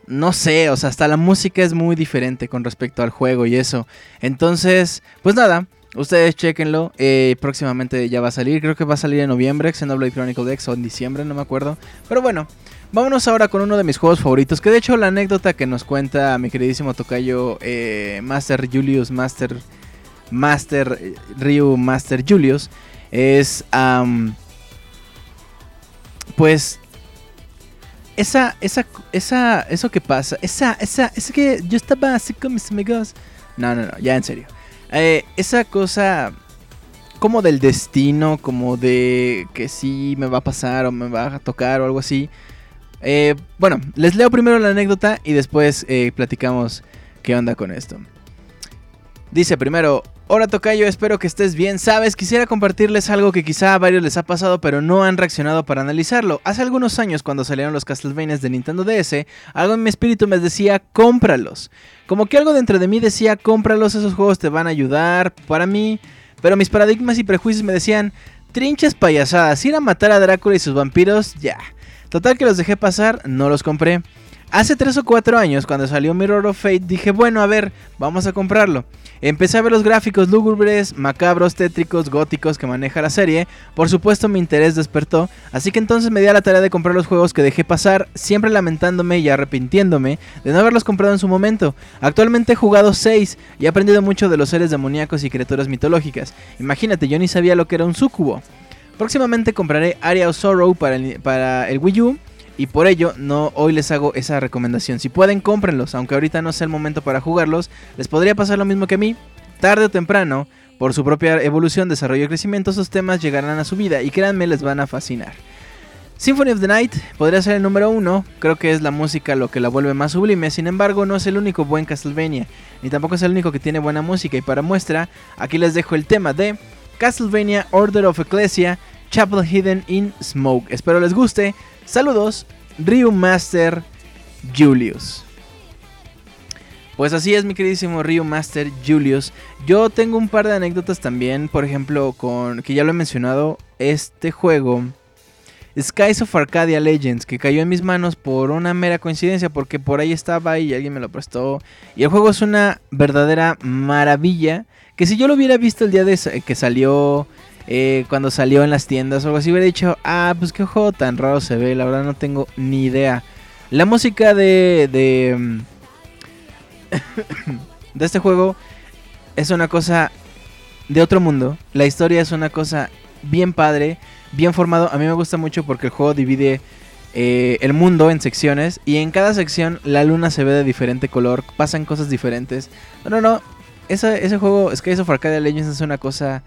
no sé, o sea, hasta la música es muy diferente con respecto al juego y eso. Entonces, pues nada, ustedes chequenlo. Eh, próximamente ya va a salir, creo que va a salir en noviembre, Xenoblade Chronicle X o en diciembre, no me acuerdo. Pero bueno, vámonos ahora con uno de mis juegos favoritos. Que de hecho la anécdota que nos cuenta mi queridísimo tocayo eh, Master Julius, Master, Master eh, Ryu, Master Julius, es... pues esa, esa, esa, eso que pasa, esa, esa, es que yo estaba así con mis amigos. No, no, no, ya en serio. Eh, esa cosa como del destino, como de que sí me va a pasar o me va a tocar o algo así. Eh, bueno, les leo primero la anécdota y después eh, platicamos qué onda con esto. Dice primero, Hola Tocayo, espero que estés bien. Sabes, quisiera compartirles algo que quizá a varios les ha pasado, pero no han reaccionado para analizarlo. Hace algunos años, cuando salieron los Castlevania de Nintendo DS, algo en mi espíritu me decía, cómpralos. Como que algo dentro de mí decía, cómpralos, esos juegos te van a ayudar para mí. Pero mis paradigmas y prejuicios me decían, trinchas payasadas, ir a matar a Drácula y sus vampiros, ya. Total que los dejé pasar, no los compré. Hace 3 o 4 años, cuando salió Mirror of Fate, dije, bueno, a ver, vamos a comprarlo. Empecé a ver los gráficos lúgubres, macabros, tétricos, góticos que maneja la serie. Por supuesto mi interés despertó, así que entonces me di a la tarea de comprar los juegos que dejé pasar, siempre lamentándome y arrepintiéndome de no haberlos comprado en su momento. Actualmente he jugado 6 y he aprendido mucho de los seres demoníacos y criaturas mitológicas. Imagínate, yo ni sabía lo que era un sucubo. Próximamente compraré Area of Sorrow para para el Wii U y por ello, no hoy les hago esa recomendación. Si pueden, cómprenlos, aunque ahorita no sea el momento para jugarlos. Les podría pasar lo mismo que a mí. Tarde o temprano, por su propia evolución, desarrollo y crecimiento, esos temas llegarán a su vida y créanme, les van a fascinar. Symphony of the Night podría ser el número uno, creo que es la música lo que la vuelve más sublime, sin embargo no es el único buen Castlevania, ni tampoco es el único que tiene buena música y para muestra, aquí les dejo el tema de Castlevania Order of Ecclesia Chapel Hidden in Smoke. Espero les guste, Saludos, Ryu Master Julius. Pues así es, mi queridísimo Ryu Master Julius. Yo tengo un par de anécdotas también, por ejemplo, con que ya lo he mencionado, este juego Skies of Arcadia Legends, que cayó en mis manos por una mera coincidencia, porque por ahí estaba y alguien me lo prestó. Y el juego es una verdadera maravilla, que si yo lo hubiera visto el día de que salió eh, cuando salió en las tiendas o algo así, hubiera dicho, ah, pues qué juego tan raro se ve, la verdad no tengo ni idea. La música de, de, mm, *coughs* de este juego es una cosa de otro mundo. La historia es una cosa bien padre, bien formado. A mí me gusta mucho porque el juego divide eh, el mundo en secciones y en cada sección la luna se ve de diferente color, pasan cosas diferentes. No, no, no. Ese, ese juego, Skies of Arcadia Legends, es una cosa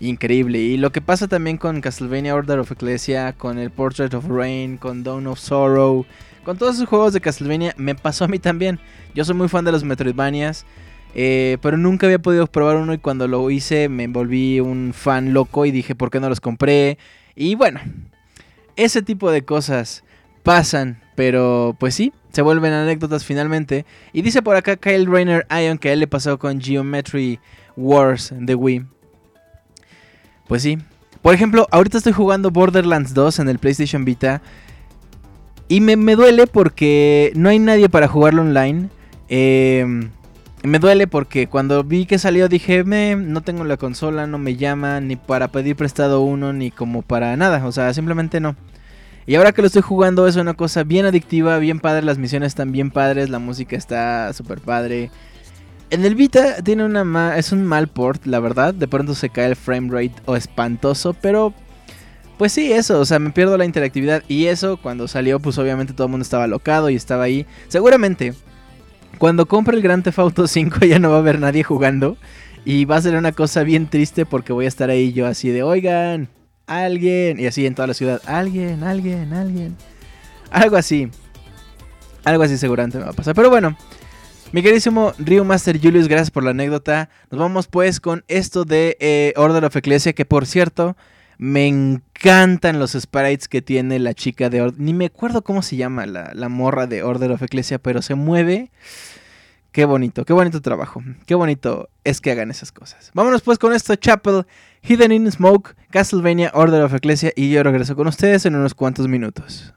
increíble. Y lo que pasa también con Castlevania Order of Ecclesia, con el Portrait of Rain, con Dawn of Sorrow, con todos esos juegos de Castlevania, me pasó a mí también. Yo soy muy fan de los Metroidvanias. Eh, pero nunca había podido probar uno y cuando lo hice me volví un fan loco y dije, ¿por qué no los compré? Y bueno, ese tipo de cosas pasan, pero pues sí, se vuelven anécdotas finalmente. Y dice por acá Kyle Rayner Ion que a él le pasó con Geometry Wars de Wii. Pues sí. Por ejemplo, ahorita estoy jugando Borderlands 2 en el PlayStation Vita. Y me, duele porque no hay nadie para jugarlo online. Em, me duele porque cuando vi que salió dije, me, no tengo la consola, no me llama ni para pedir prestado uno, ni como para nada. O sea, simplemente no. Y ahora que lo estoy jugando es una cosa bien adictiva, bien padre, las misiones están bien padres, la música está súper padre. En el Vita tiene una es un mal port, la verdad. De pronto se cae el frame rate o espantoso, pero pues sí, eso, o sea, me pierdo la interactividad y eso cuando salió pues obviamente todo el mundo estaba locado y estaba ahí. Seguramente cuando compre el Grand Theft Auto 5 *laughs* ya no va a haber nadie jugando y va a ser una cosa bien triste porque voy a estar ahí yo así de, "Oigan, alguien", y así en toda la ciudad, "Alguien, alguien, alguien." Algo así. Algo así seguramente me va a pasar, pero bueno, mi queridísimo Rio Master Julius, gracias por la anécdota. Nos vamos pues con esto de eh, Order of Ecclesia, que por cierto, me encantan los sprites que tiene la chica de Order. Ni me acuerdo cómo se llama la, la morra de Order of Ecclesia, pero se mueve. Qué bonito, qué bonito trabajo. Qué bonito es que hagan esas cosas. Vámonos pues con esto, Chapel, Hidden in Smoke, Castlevania, Order of Ecclesia y yo regreso con ustedes en unos cuantos minutos.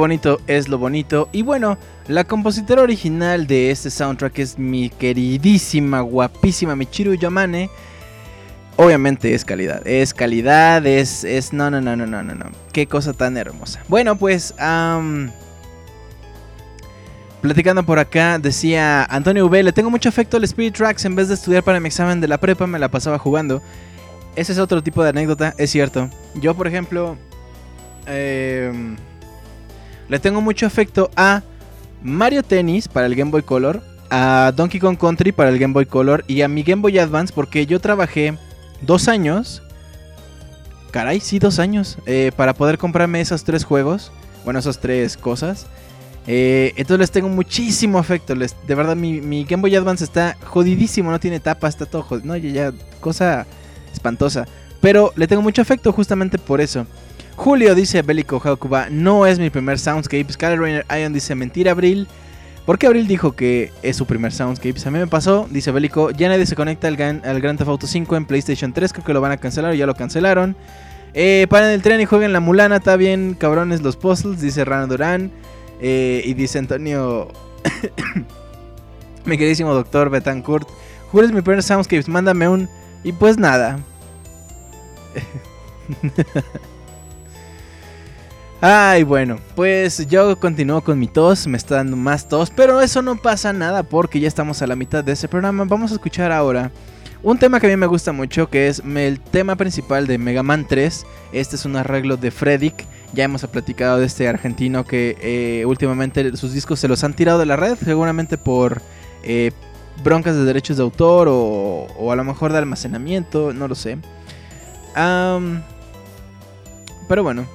Bonito es lo bonito. Y bueno, la compositora original de este soundtrack es mi queridísima, guapísima Michiru Yamane. Obviamente es calidad, es calidad, es, es, no, no, no, no, no, no, no. Qué cosa tan hermosa. Bueno, pues, platicando por acá, decía Antonio V, le tengo mucho afecto al Spirit Tracks, en vez de estudiar para mi examen de la prepa me la pasaba jugando. Ese es otro tipo de anécdota, es cierto. Yo, por ejemplo, eh, le tengo mucho afecto a Mario Tennis para el Game Boy Color, a Donkey Kong Country para el Game Boy Color y a mi Game Boy Advance porque yo trabajé dos años, caray, sí, dos años, eh, para poder comprarme esos tres juegos, bueno, esas tres cosas. Eh, entonces les tengo muchísimo afecto. Les, de verdad, mi, Game Boy Advance está jodidísimo, no tiene tapa, está todo jodido. No, ya, cosa espantosa. Pero le tengo mucho afecto justamente por eso. Julio dice Bélico Hakuba, no es mi primer soundscape. Skyler Rainer Ion dice mentira Abril. ¿Por qué Abril dijo que es su primer soundscape? A mí me pasó, dice Bélico, ya nadie se conecta al, al Grand Theft Auto 5 en PlayStation 3, creo que lo van a cancelar o ya lo cancelaron. Eh, paren el tren y jueguen la mulana, está bien cabrones los puzzles, dice Rana Durán. Eh, y dice Antonio, *coughs* mi queridísimo doctor Betancourt, Julio es mi primer soundscape, mándame un... Y pues nada. *laughs* Ay, bueno, pues yo continúo con mi tos, me está dando más tos, pero eso no pasa nada porque ya estamos a la mitad de ese programa. Vamos a escuchar ahora un tema que a mí me gusta mucho, que es el tema principal de Mega Man 3. Este es un arreglo de Freddick. Ya hemos platicado de este argentino que eh, últimamente sus discos se los han tirado de la red, seguramente por eh, broncas de derechos de autor o, a lo mejor de almacenamiento, no lo sé. pero bueno,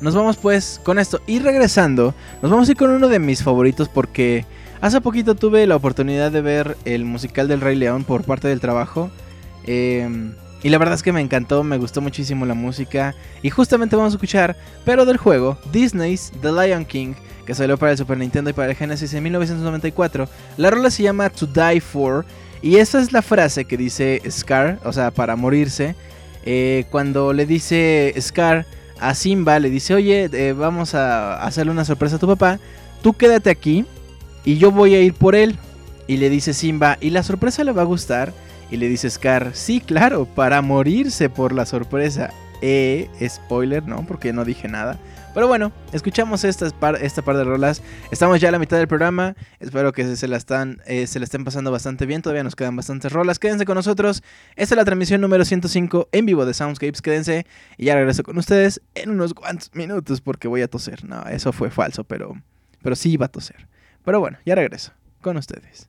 nos vamos pues con esto. Y regresando, nos vamos a ir con uno de mis favoritos porque hace poquito tuve la oportunidad de ver el musical del Rey León por parte del trabajo. Em, y la verdad es que me encantó, me gustó muchísimo la música. Y justamente vamos a escuchar, pero del juego, Disney's The Lion King, que salió para el Super Nintendo y para el Genesis en 1994. La rola se llama To Die For. Y esa es la frase que dice Scar, o sea, para morirse. Eh, cuando le dice Scar a Simba, le dice, oye, eh, vamos a hacerle una sorpresa a tu papá, tú quédate aquí y yo voy a ir por él. Y le dice Simba, ¿y la sorpresa le va a gustar? Y le dice Scar, sí, claro, para morirse por la sorpresa. Eh, spoiler, ¿no? Porque no dije nada. Pero bueno, escuchamos esta par, esta par de rolas. Estamos ya a la mitad del programa. Espero que se la, están, eh, se estén pasando bastante bien. Todavía nos quedan bastantes rolas. Quédense con nosotros. Esta es la transmisión número 105 en vivo de Soundscapes. Quédense y ya regreso con ustedes en unos cuantos minutos porque voy a toser. No, eso fue falso, pero, pero sí iba a toser. Pero bueno, ya regreso con ustedes.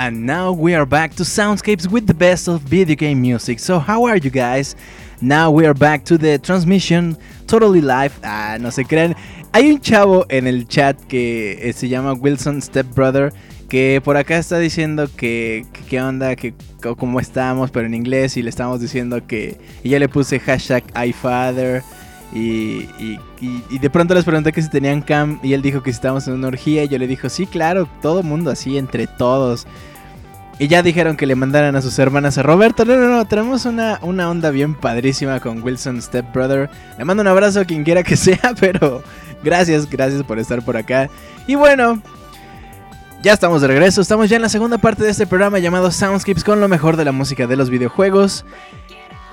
And now we are back to Soundscapes with the best of video game music. So, how are you guys? Now we are back to the transmission totally live. Ah, no se crean. Hay un chavo en el chat que eh, se llama Wilson Stepbrother que por acá está diciendo que qué onda, que cómo estamos, pero en inglés y le estamos diciendo que y ya le puse hashtag iFather y, y, de pronto les pregunté que si tenían cam y él dijo que si estábamos en una orgía y yo le dijo sí, claro, todo mundo así, entre todos. Y ya dijeron que le mandaran a sus hermanas a Roberto. No, no, no, tenemos una, una onda bien padrísima con Wilson Stepbrother. Le mando un abrazo a quien quiera que sea, *laughs* pero gracias, gracias por estar por acá. Y bueno, ya estamos de regreso, estamos ya en la segunda parte de este programa llamado Soundscapes con lo mejor de la música de los videojuegos.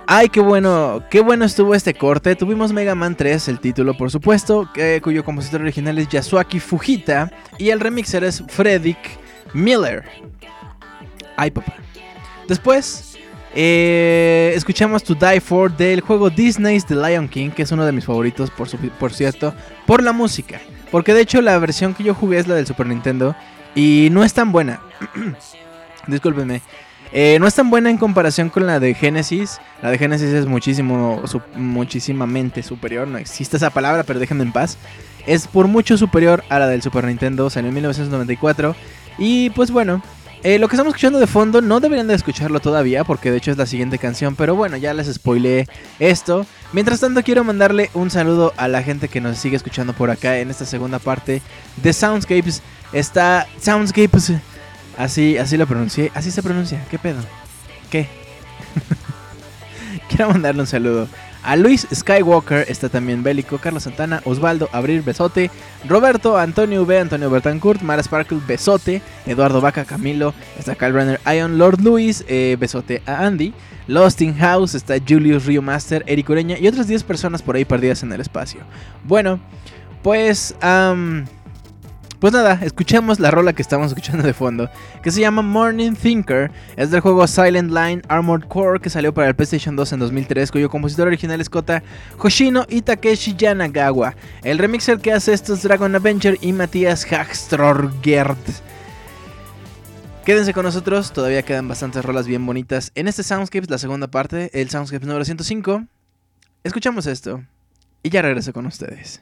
Ay, qué bueno, qué bueno estuvo este corte. Tuvimos Mega Man 3, el título por supuesto, cuyo compositor original es Yasuaki Fujita y el remixer es Fredrik Miller. Ay, papá. Después, eh, escuchamos To Die For del juego Disney's The Lion King, que es uno de mis favoritos, por, por cierto, por la música. Porque de hecho la versión que yo jugué es la del Super Nintendo y no es tan buena. *clears throat* Discúlpenme. Eh, no es tan buena en comparación con la de Genesis. La de Genesis es muchísimo, muchísimamente superior. No existe esa palabra, pero déjenme en paz. Es por mucho superior a la del Super Nintendo. Salió en 1994. Y pues bueno, eh, lo que estamos escuchando de fondo no deberían de escucharlo todavía porque de hecho es la siguiente canción, pero bueno, ya les spoileé esto. Mientras tanto quiero mandarle un saludo a la gente que nos sigue escuchando por acá en esta segunda parte de Soundscapes. Está Soundscapes, así, así lo pronuncié, así se pronuncia, ¿qué pedo? ¿Qué? *laughs* quiero mandarle un saludo a Luis Skywalker, está también Bélico, Carlos Santana, Osvaldo, Abril, Besote, Roberto, Antonio V, Antonio Bertancourt, Mara Sparkle, Besote, Eduardo Vaca, Camilo, está Runner, Ion, Lord Luis, eh, Besote a Andy, Lost in House, está Julius Rio Master, Eric Ureña y otras 10 personas por ahí perdidas en el espacio. Bueno, pues... Pues nada, escuchemos la rola que estamos *laughs* escuchando de fondo, que se llama Morning Thinker. Es del juego Silent Line Armored Core que salió para el PlayStation 2 en 2003, cuyo compositor original es Kota Hoshino y Takeshi Yanagawa. El remixer que hace esto es Dragon Avenger y Matías Hagstrorgerd. Quédense con nosotros, todavía quedan bastantes rolas bien bonitas en este Soundscapes, la segunda parte, el Soundscapes número 105. Escuchamos esto y ya regreso con ustedes.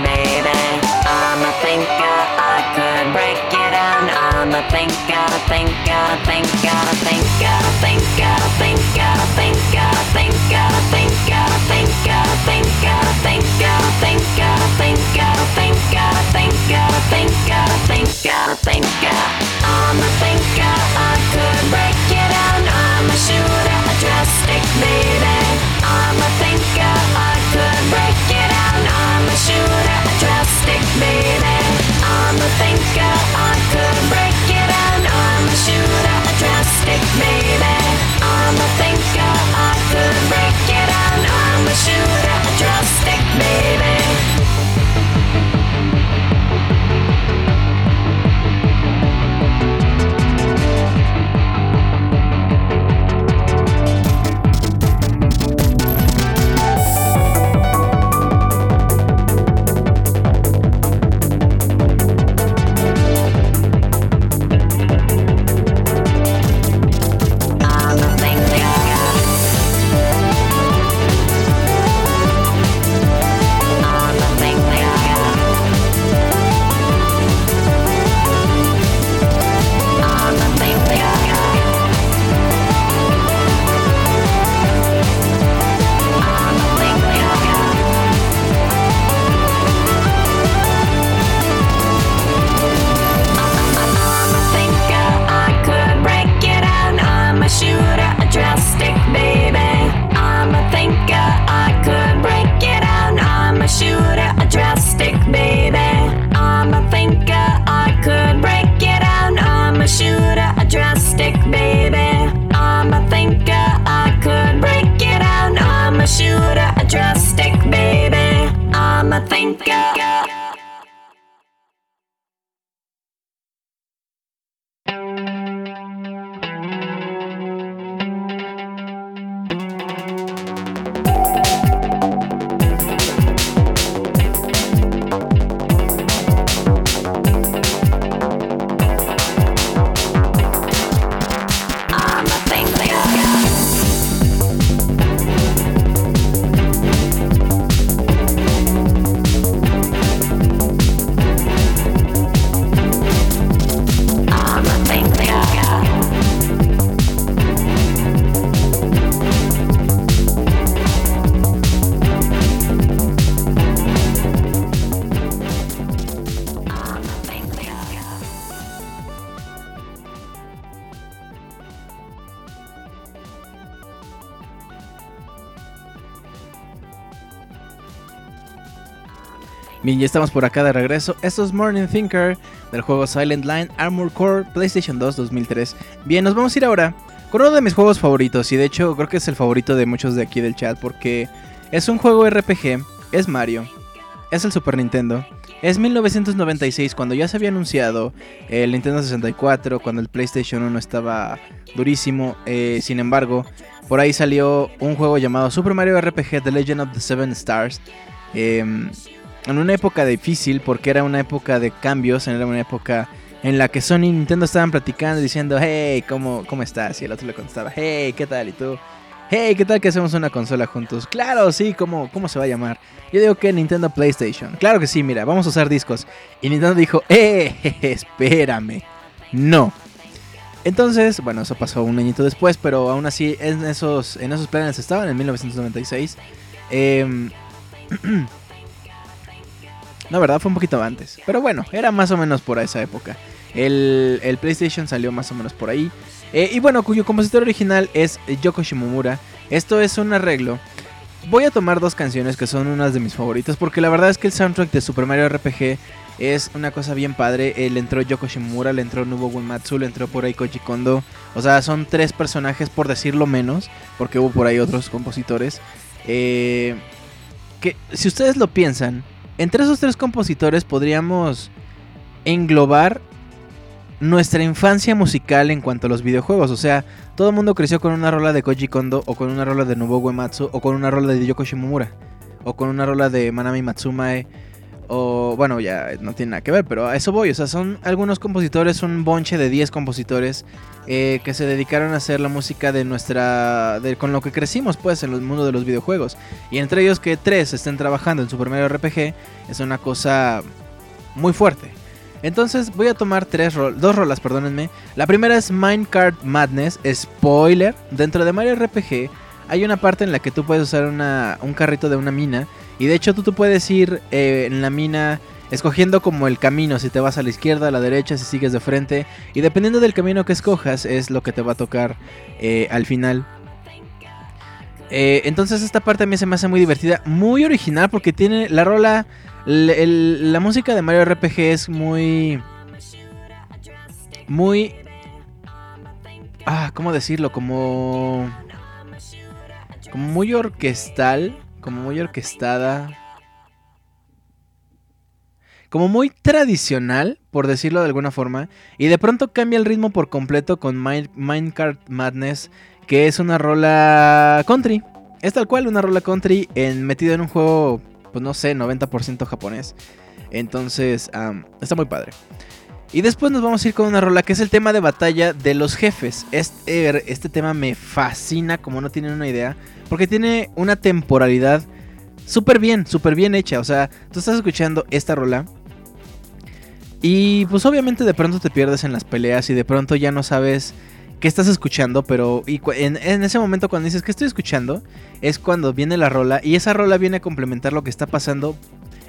Maybe I'm a thinker, I could break it down. I'm a thinker, thinker, thinker, thinker, thinker, thinker, thinker, thinker, thinker, thinker, thinker, thinker, thinker, thinker, thinker, thinker, thinker, thinker, thinker. Bien, ya estamos por acá de regreso. Esto es Morning Thinker del juego Silent Line Armor Core PlayStation 2 2003. Bien, nos vamos a ir ahora con uno de mis juegos favoritos y de hecho creo que es el favorito de muchos de aquí del chat porque es un juego RPG, es Mario, es el Super Nintendo. Es 1996 cuando ya se había anunciado el Nintendo 64, cuando el PlayStation 1 estaba durísimo. Eh, sin embargo, por ahí salió un juego llamado Super Mario RPG The Legend of the Seven Stars. Eh, en una época difícil porque era una época de cambios, era una época en la que Sony y Nintendo estaban platicando diciendo, hey, ¿cómo, ¿cómo estás? Y el otro le contestaba, hey, ¿qué tal? Y tú, hey, ¿qué tal que hacemos una consola juntos? Claro, sí, ¿cómo, cómo se va a llamar? Yo digo que Nintendo PlayStation. Claro que sí, mira, vamos a usar discos. Y Nintendo dijo, eh, *laughs* espérame, no. Entonces, bueno, eso pasó un añito después, pero aún así en esos, en esos planes estaban en 1996. Eh, *clears throat* No, verdad, fue un poquito antes. Pero bueno, era más o menos por esa época. El, PlayStation salió más o menos por ahí. Eh, y bueno, cuyo compositor original es Yoko Shimomura. Esto es un arreglo. Voy a tomar dos canciones que son unas de mis favoritas. Porque la verdad es que el soundtrack de Super Mario RPG es una cosa bien padre. Le entró Yoko Shimomura, le entró Nubo Uematsu, le entró por ahí Koji Kondo. O sea, son tres personajes por decirlo menos. Porque hubo por ahí otros compositores. Eh, que si ustedes lo piensan, entre esos tres compositores podríamos englobar nuestra infancia musical en cuanto a los videojuegos. O sea, todo el mundo creció con una rola de Koji Kondo, o con una rola de Nobuo Uematsu, o con una rola de Yoko Shimomura, o con una rola de Manami Matsumae, o bueno, ya no tiene nada que ver, pero a eso voy. O sea, son algunos compositores, un bonche de 10 compositores eh, que se dedicaron a hacer la música de nuestra. De, con lo que crecimos, pues, en el mundo de los videojuegos. Y entre ellos que tres estén trabajando en Super Mario RPG es una cosa muy fuerte. Entonces voy a tomar tres dos rolas, perdónenme. La primera es Minecart Madness, spoiler. Dentro de Mario RPG hay una parte en la que tú puedes usar un carrito de una mina. Y de hecho tú, tú puedes ir eh, en la mina escogiendo como el camino, si te vas a la izquierda, a la derecha, si sigues de frente. Y dependiendo del camino que escojas es lo que te va a tocar eh, al final. Eh, entonces esta parte a mí se me hace muy divertida, muy original porque tiene la rola, la música de Mario RPG es muy... Muy... Ah, ¿cómo decirlo? Como... Como muy orquestal, como muy orquestada como muy tradicional, por decirlo de alguna forma, y de pronto cambia el ritmo por completo con Minecraft Madness, que es una rola country. Es tal cual una rola country en, metido en un juego, pues no sé, 90% japonés. Entonces, está muy padre. Y después nos vamos a ir con una rola que es el tema de batalla de los jefes. Este, este tema me fascina como no tienen una idea. Porque tiene una temporalidad súper bien, súper bien hecha. O sea, tú estás escuchando esta rola y pues obviamente de pronto te pierdes en las peleas y de pronto ya no sabes qué estás escuchando, pero en, ese momento cuando dices que estoy escuchando es cuando viene la rola y esa rola viene a complementar lo que está pasando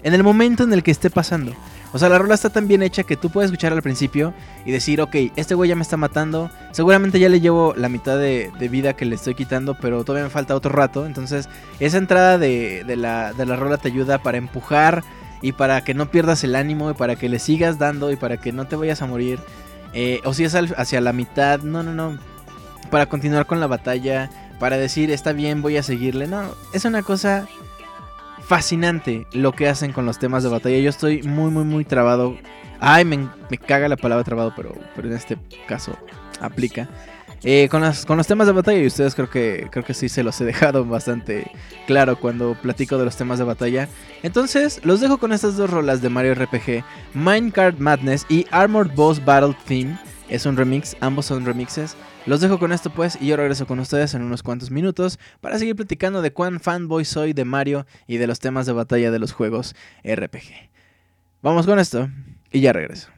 en el momento en el que esté pasando. O sea, la rola está tan bien hecha que tú puedes escuchar al principio y decir, ok, este güey ya me está matando, seguramente ya le llevo la mitad de, vida que le estoy quitando, pero todavía me falta otro rato. Entonces, esa entrada de, la, rola te ayuda para empujar y para que no pierdas el ánimo y para que le sigas dando y para que no te vayas a morir. Eh, o si es hacia la mitad, no, no, no. Para continuar con la batalla, para decir está bien, voy a seguirle. No, es una cosa fascinante lo que hacen con los temas de batalla. Yo estoy muy, muy, muy trabado. Ay, me, caga la palabra trabado, pero, pero en este caso aplica. Eh, con, las, con los temas de batalla, y ustedes creo que, creo que sí se los he dejado *laughs* bastante claro cuando platico de los temas de batalla. Entonces, los dejo con estas dos rolas de Mario RPG, Minecart Madness y Armored Boss Battle Theme. Es un remix, ambos son remixes. Los dejo con esto pues y yo regreso con ustedes en unos cuantos minutos para seguir platicando de cuán fanboy soy de Mario y de los temas de batalla de los juegos RPG. Vamos con esto y ya regreso.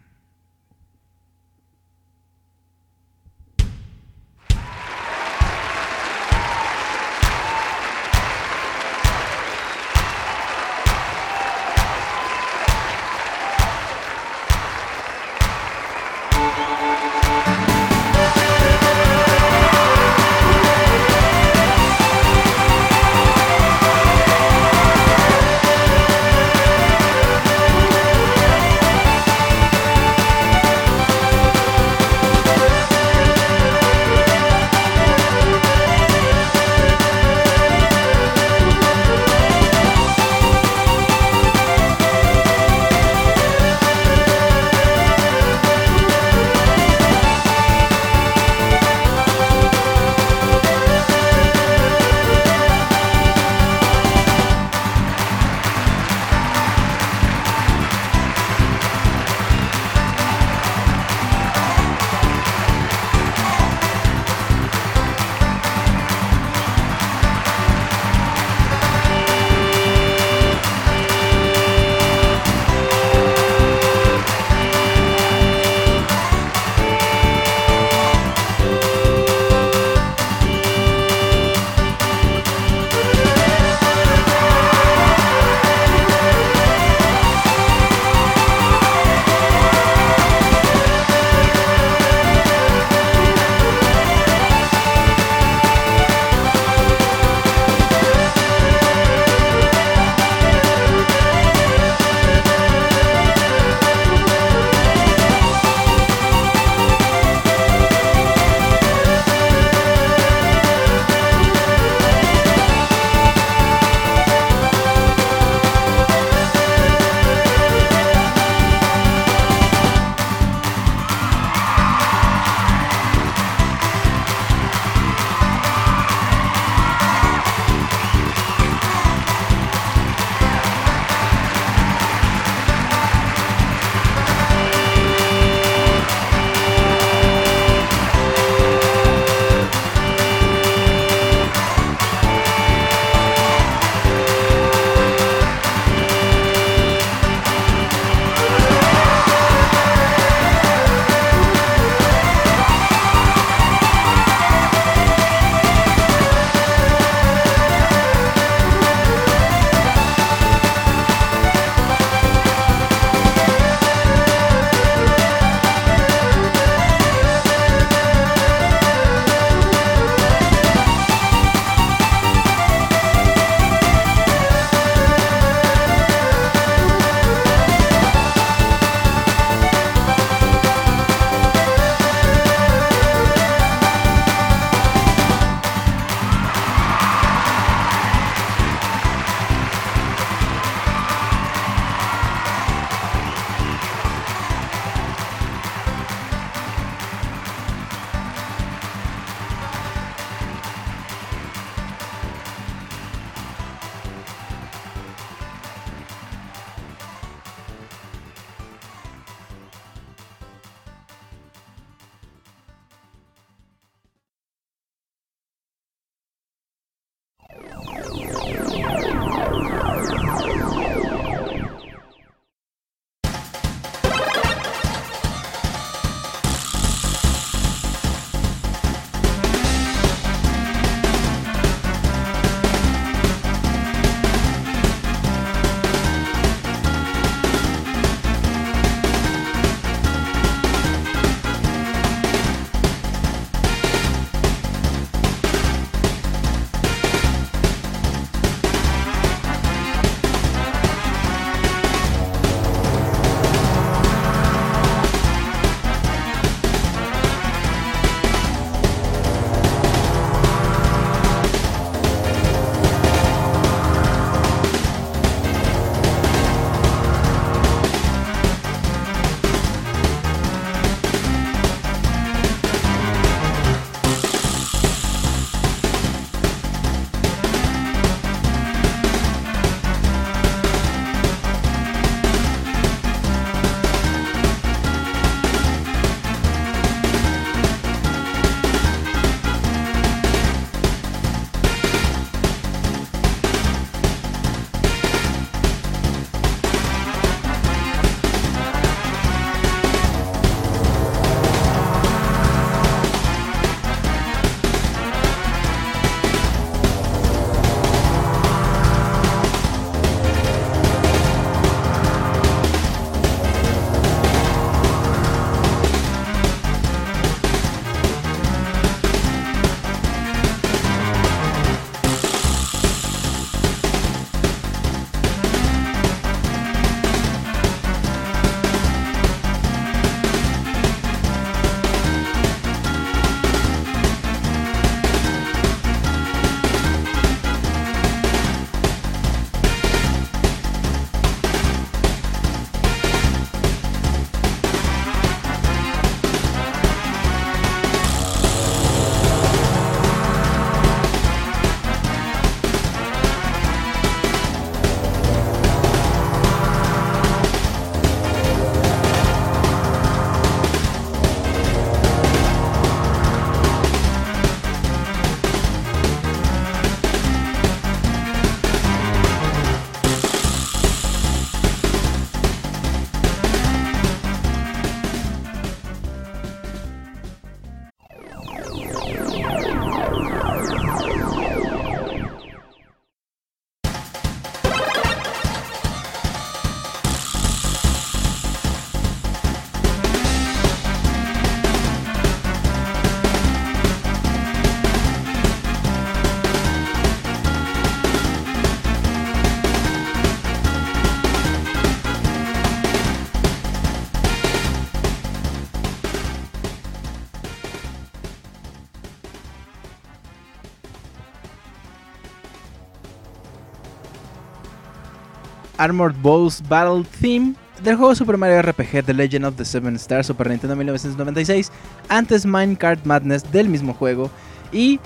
Armored Balls Battle Theme del juego Super Mario RPG The Legend of the Seven Stars Super Nintendo 1996, antes Minecraft Madness del mismo juego. Y,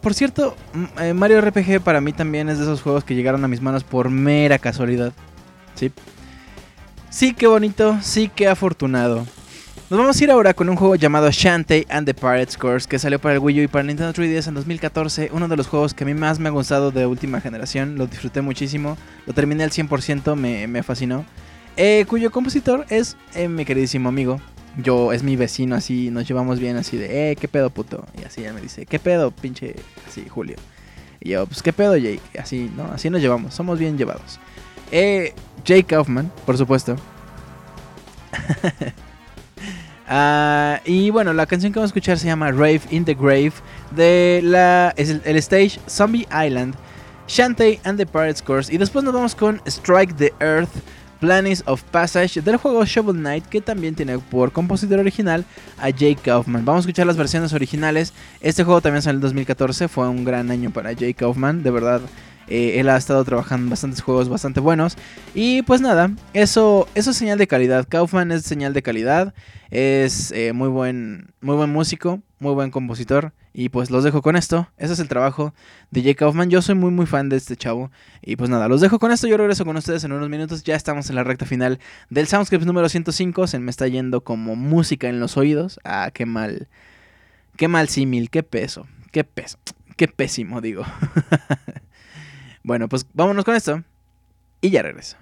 por cierto, eh, Mario RPG para mí también es de esos juegos que llegaron a mis manos por mera casualidad. Sí, sí, qué bonito, sí, qué afortunado. Nos vamos a ir ahora con un juego llamado Shantae and the Pirates Course que salió para el Wii U y para Nintendo 3DS en 2014. Uno de los juegos que a mí más me ha gustado de última generación. Lo disfruté muchísimo. Lo terminé al 100%, me, me fascinó. Eh, cuyo compositor es eh, mi queridísimo amigo. Yo, es mi vecino, así nos llevamos bien, así de, eh, qué pedo, puto. Y así él me dice, qué pedo, pinche, así, Julio. Y yo, pues qué pedo, Jake. Así, ¿no? Así nos llevamos, somos bien llevados. Eh, Jake Kaufman, por supuesto. *laughs* Ah, y bueno, la canción que vamos a escuchar se llama Rave in the Grave de la, es el, stage Zombie Island, Shantae and the Pirates Course. Y después nos vamos con Strike the Earth, Planes of Passage del juego Shovel Knight, que también tiene por compositor original a Jake Kaufman. Vamos a escuchar las versiones originales. Este juego también salió en 2014, fue un gran año para Jake Kaufman, de verdad. Eh, él ha estado trabajando en bastantes juegos bastante buenos. Y pues nada, eso, eso es señal de calidad. Kaufman es señal de calidad. Es eh, muy, buen, muy buen músico, muy buen compositor. Y pues los dejo con esto. Ese es el trabajo de Jake Kaufman. Yo soy muy muy fan de este chavo. Y pues nada, los dejo con esto. Yo regreso con ustedes en unos minutos. Ya estamos en la recta final del Soundscapes número 105. Se me está yendo como música en los oídos. Ah, qué mal. Qué mal símil, qué peso. Qué peso. Qué pésimo, digo. *laughs* bueno, pues vámonos con esto. Y ya regreso.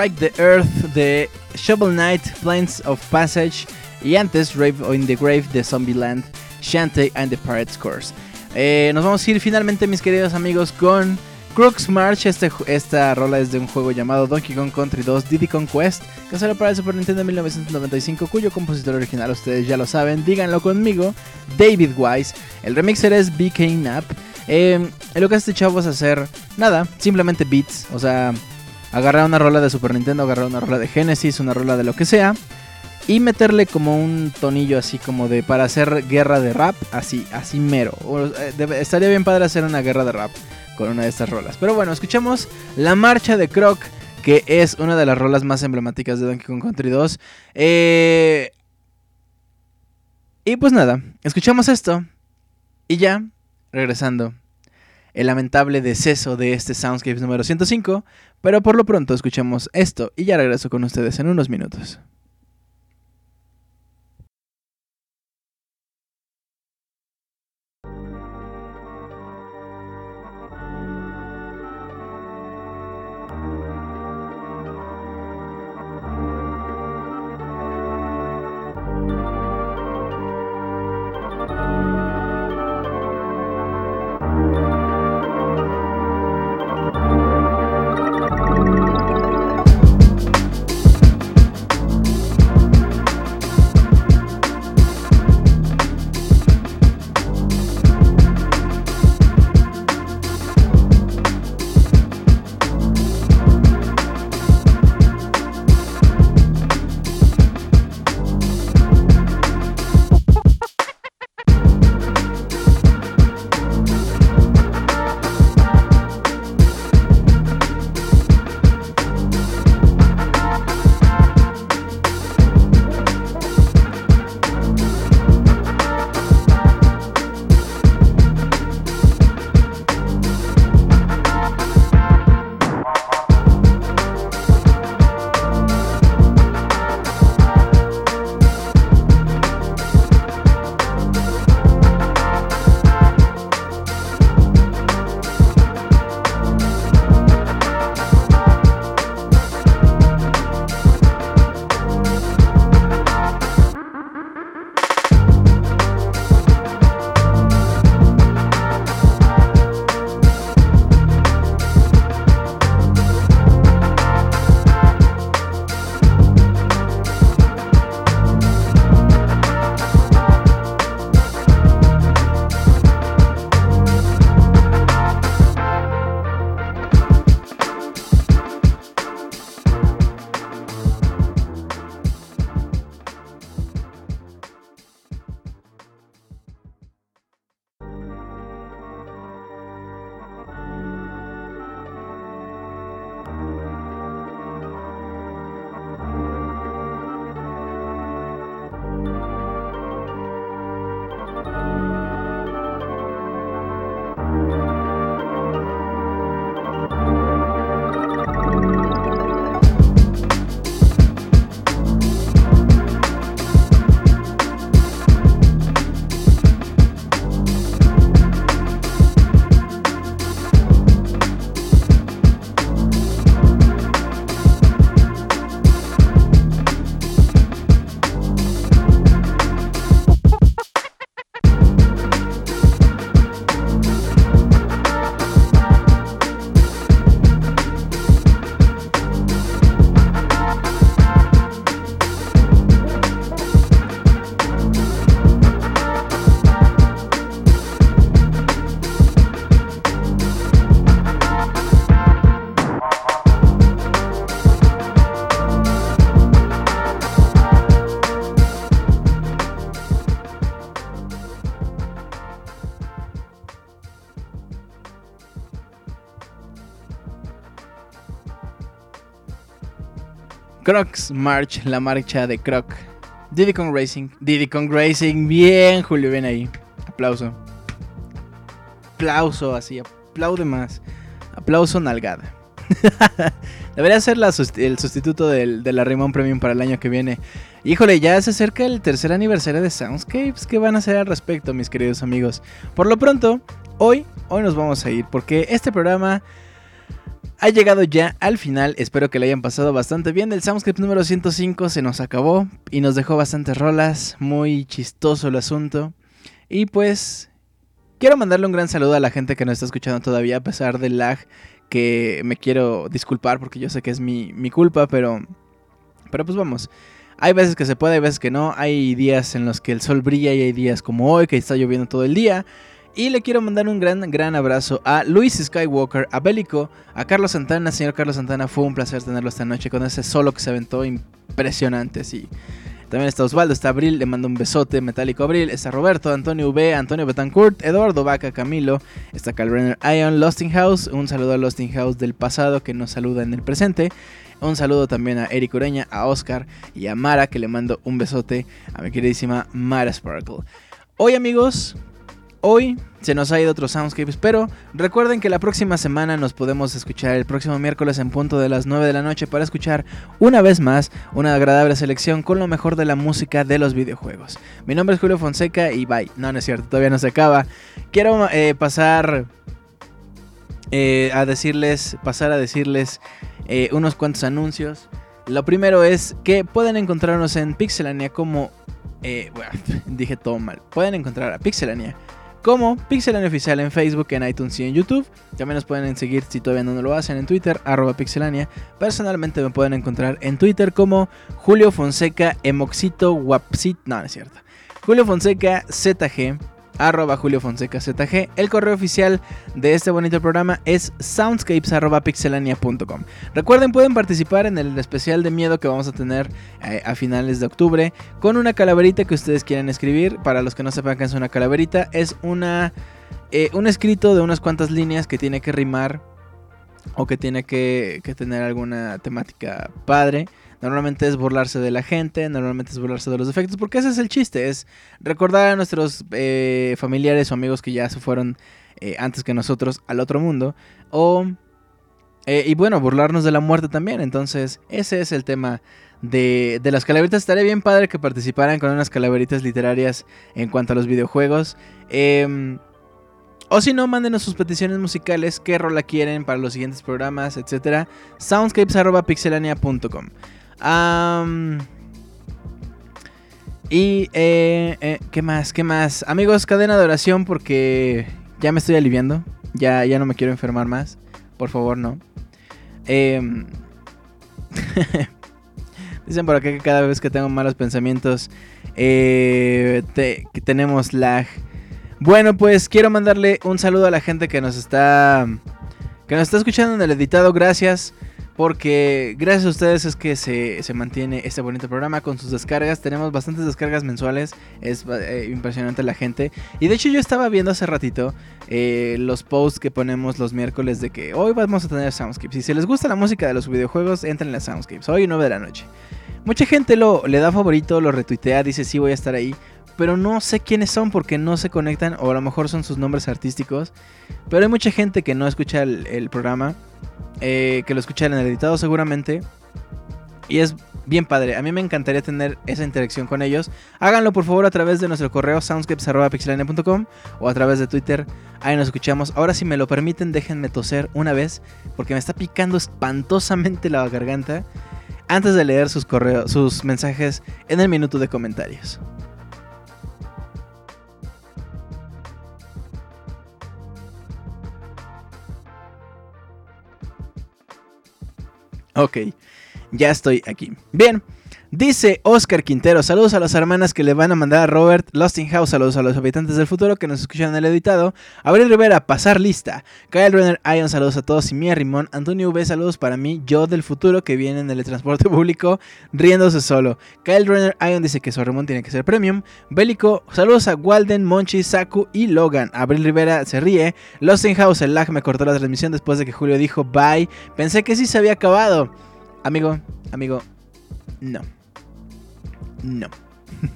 Strike the Earth de Shovel Knight, Plains of Passage y antes Rave in the Grave de Zombieland, Shantae and the Pirates Course. Eh, nos vamos a ir finalmente, mis queridos amigos, con Crooks March. Este, esta rola es de un juego llamado Donkey Kong Country 2 Diddy Kong Quest, que salió para el Super Nintendo en 1995, cuyo compositor original ustedes ya lo saben, díganlo conmigo, David Wise. El remixer es BK Knapp. Eh, lo que hace este chavo es hacer nada, simplemente beats, o sea, agarrar una rola de Super Nintendo, agarrar una rola de Genesis, una rola de lo que sea y meterle como un tonillo así como de para hacer guerra de rap, así, así mero. Eh, estaría bien padre hacer una guerra de rap con una de estas rolas. Pero bueno, escuchemos La Marcha de Croc, que es una de las rolas más emblemáticas de Donkey Kong Country 2. Eh, y pues nada, escuchamos esto y ya, regresando. El lamentable deceso de este Soundscapes número 105, pero por lo pronto escuchemos esto y ya regreso con ustedes en unos minutos. Crocs March, la marcha de Croc. Diddy Kong Racing. Diddy Kong Racing. Bien, Julio, ven ahí. Aplauso. Aplauso, así. Aplaude más. Aplauso nalgada. *laughs* Debería ser el sustituto del, de la Rimón Premium para el año que viene. Híjole, ya se acerca el tercer aniversario de Soundscapes. ¿Qué van a hacer al respecto, mis queridos amigos? Por lo pronto, hoy, hoy nos vamos a ir porque este programa ha llegado ya al final. Espero que le hayan pasado bastante bien. El Soundscript número 105 se nos acabó y nos dejó bastantes rolas. Muy chistoso el asunto. Y pues quiero mandarle un gran saludo a la gente que nos está escuchando todavía a pesar del lag. Que me quiero disculpar porque yo sé que es mi, mi culpa, pero, pero pues vamos. Hay veces que se puede, hay veces que no. Hay días en los que el sol brilla y hay días como hoy que está lloviendo todo el día. Y le quiero mandar un gran, gran abrazo a Luis Skywalker, a Bélico, a Carlos Santana. Señor Carlos Santana, fue un placer tenerlo esta noche con ese solo que se aventó impresionante, sí. También está Osvaldo, está Abril, le mando un besote metálico Abril. Está Roberto, Antonio V, Antonio Betancourt, Eduardo Vaca, Camilo. Está Calbrenner Ion, Losting House. Un saludo a Losting House del pasado que nos saluda en el presente. Un saludo también a Eric Ureña, a Oscar y a Mara, que le mando un besote a mi queridísima Mara Sparkle. Hoy, amigos, Hoy se nos ha ido otro Soundscapes, pero recuerden que la próxima semana nos podemos escuchar el próximo miércoles en punto de las 9 de la noche para escuchar una vez más una agradable selección con lo mejor de la música de los videojuegos. Mi nombre es Julio Fonseca y bye. No, no es cierto, todavía no se acaba. Quiero eh, pasar eh, a decirles, pasar a decirles eh, unos cuantos anuncios. Lo primero es que pueden encontrarnos en Pixelania como... bueno, *laughs* dije todo mal. Pueden encontrar a Pixelania como Pixelania Oficial en Facebook, en iTunes y en YouTube. También nos pueden seguir si todavía no lo hacen en Twitter, arroba Pixelania. Personalmente me pueden encontrar en Twitter como Julio Fonseca Emoxito Wapsit. No, no es cierto. Julio Fonseca ZG arroba Julio Fonseca ZG. El correo oficial de este bonito programa es soundscapes pixelania.com. Recuerden, pueden participar en el especial de miedo que vamos a tener eh, a finales de octubre con una calaverita que ustedes quieran escribir. Para los que no sepan qué es una calaverita, es una, eh, un escrito de unas cuantas líneas que tiene que rimar o que tiene que, que tener alguna temática padre. Normalmente es burlarse de la gente, normalmente es burlarse de los defectos, porque ese es el chiste, es recordar a nuestros eh, familiares o amigos que ya se fueron eh, antes que nosotros al otro mundo, o... Eh, y bueno, burlarnos de la muerte también, entonces ese es el tema de, de las calaveritas. Estaría bien padre que participaran con unas calaveritas literarias en cuanto a los videojuegos. Em, o si no, mándenos sus peticiones musicales, qué rola quieren para los siguientes programas, etc. Soundscapes.pixelania.com y, eh, eh, ¿qué más? ¿Qué más? Amigos, cadena de oración porque ya me estoy aliviando. Ya, ya no me quiero enfermar más. Por favor, no. Em, *laughs* dicen por acá que cada vez que tengo malos pensamientos eh, que tenemos lag. Bueno, pues quiero mandarle un saludo a la gente que nos está que nos está escuchando en el editado. Gracias. Porque gracias a ustedes es que se, mantiene este bonito programa con sus descargas. Tenemos bastantes descargas mensuales. Es eh, impresionante la gente. Y de hecho yo estaba viendo hace ratito eh, los posts que ponemos los miércoles de que hoy vamos a tener Soundscapes. Y si les gusta la música de los videojuegos, entren en las Soundscapes. Hoy 9 de la noche. Mucha gente lo, le da favorito, lo retuitea, dice sí voy a estar ahí. Pero no sé quiénes son porque no se conectan o a lo mejor son sus nombres artísticos. Pero hay mucha gente que no escucha el programa eh, que lo escuchan en el editado seguramente. Y es bien padre. A mí me encantaría tener esa interacción con ellos. Háganlo por favor a través de nuestro correo soundscapes.pixelania.com o a través de Twitter. Ahí nos escuchamos. Ahora si me lo permiten, déjenme toser una vez porque me está picando espantosamente la garganta antes de leer sus correos, sus mensajes en el minuto de comentarios. Ok, ya estoy aquí. Bien, Dice Oscar Quintero, saludos a las hermanas que le van a mandar a Robert, House, saludos a los habitantes del futuro que nos escuchan en el editado, Abril Rivera, pasar lista, Kyle Renner, Ion, saludos a todos, y Mia Rimón, Antonio V, saludos para mí, yo del futuro que viene en el transporte público riéndose solo, Kyle Renner, Ion dice que su Rimón tiene que ser premium, Bélico, saludos a Walden, Monchi, Saku y Logan, Abril Rivera se ríe, House, el lag me cortó la transmisión después de que Julio dijo bye, pensé que sí se había acabado, amigo, amigo, no. No.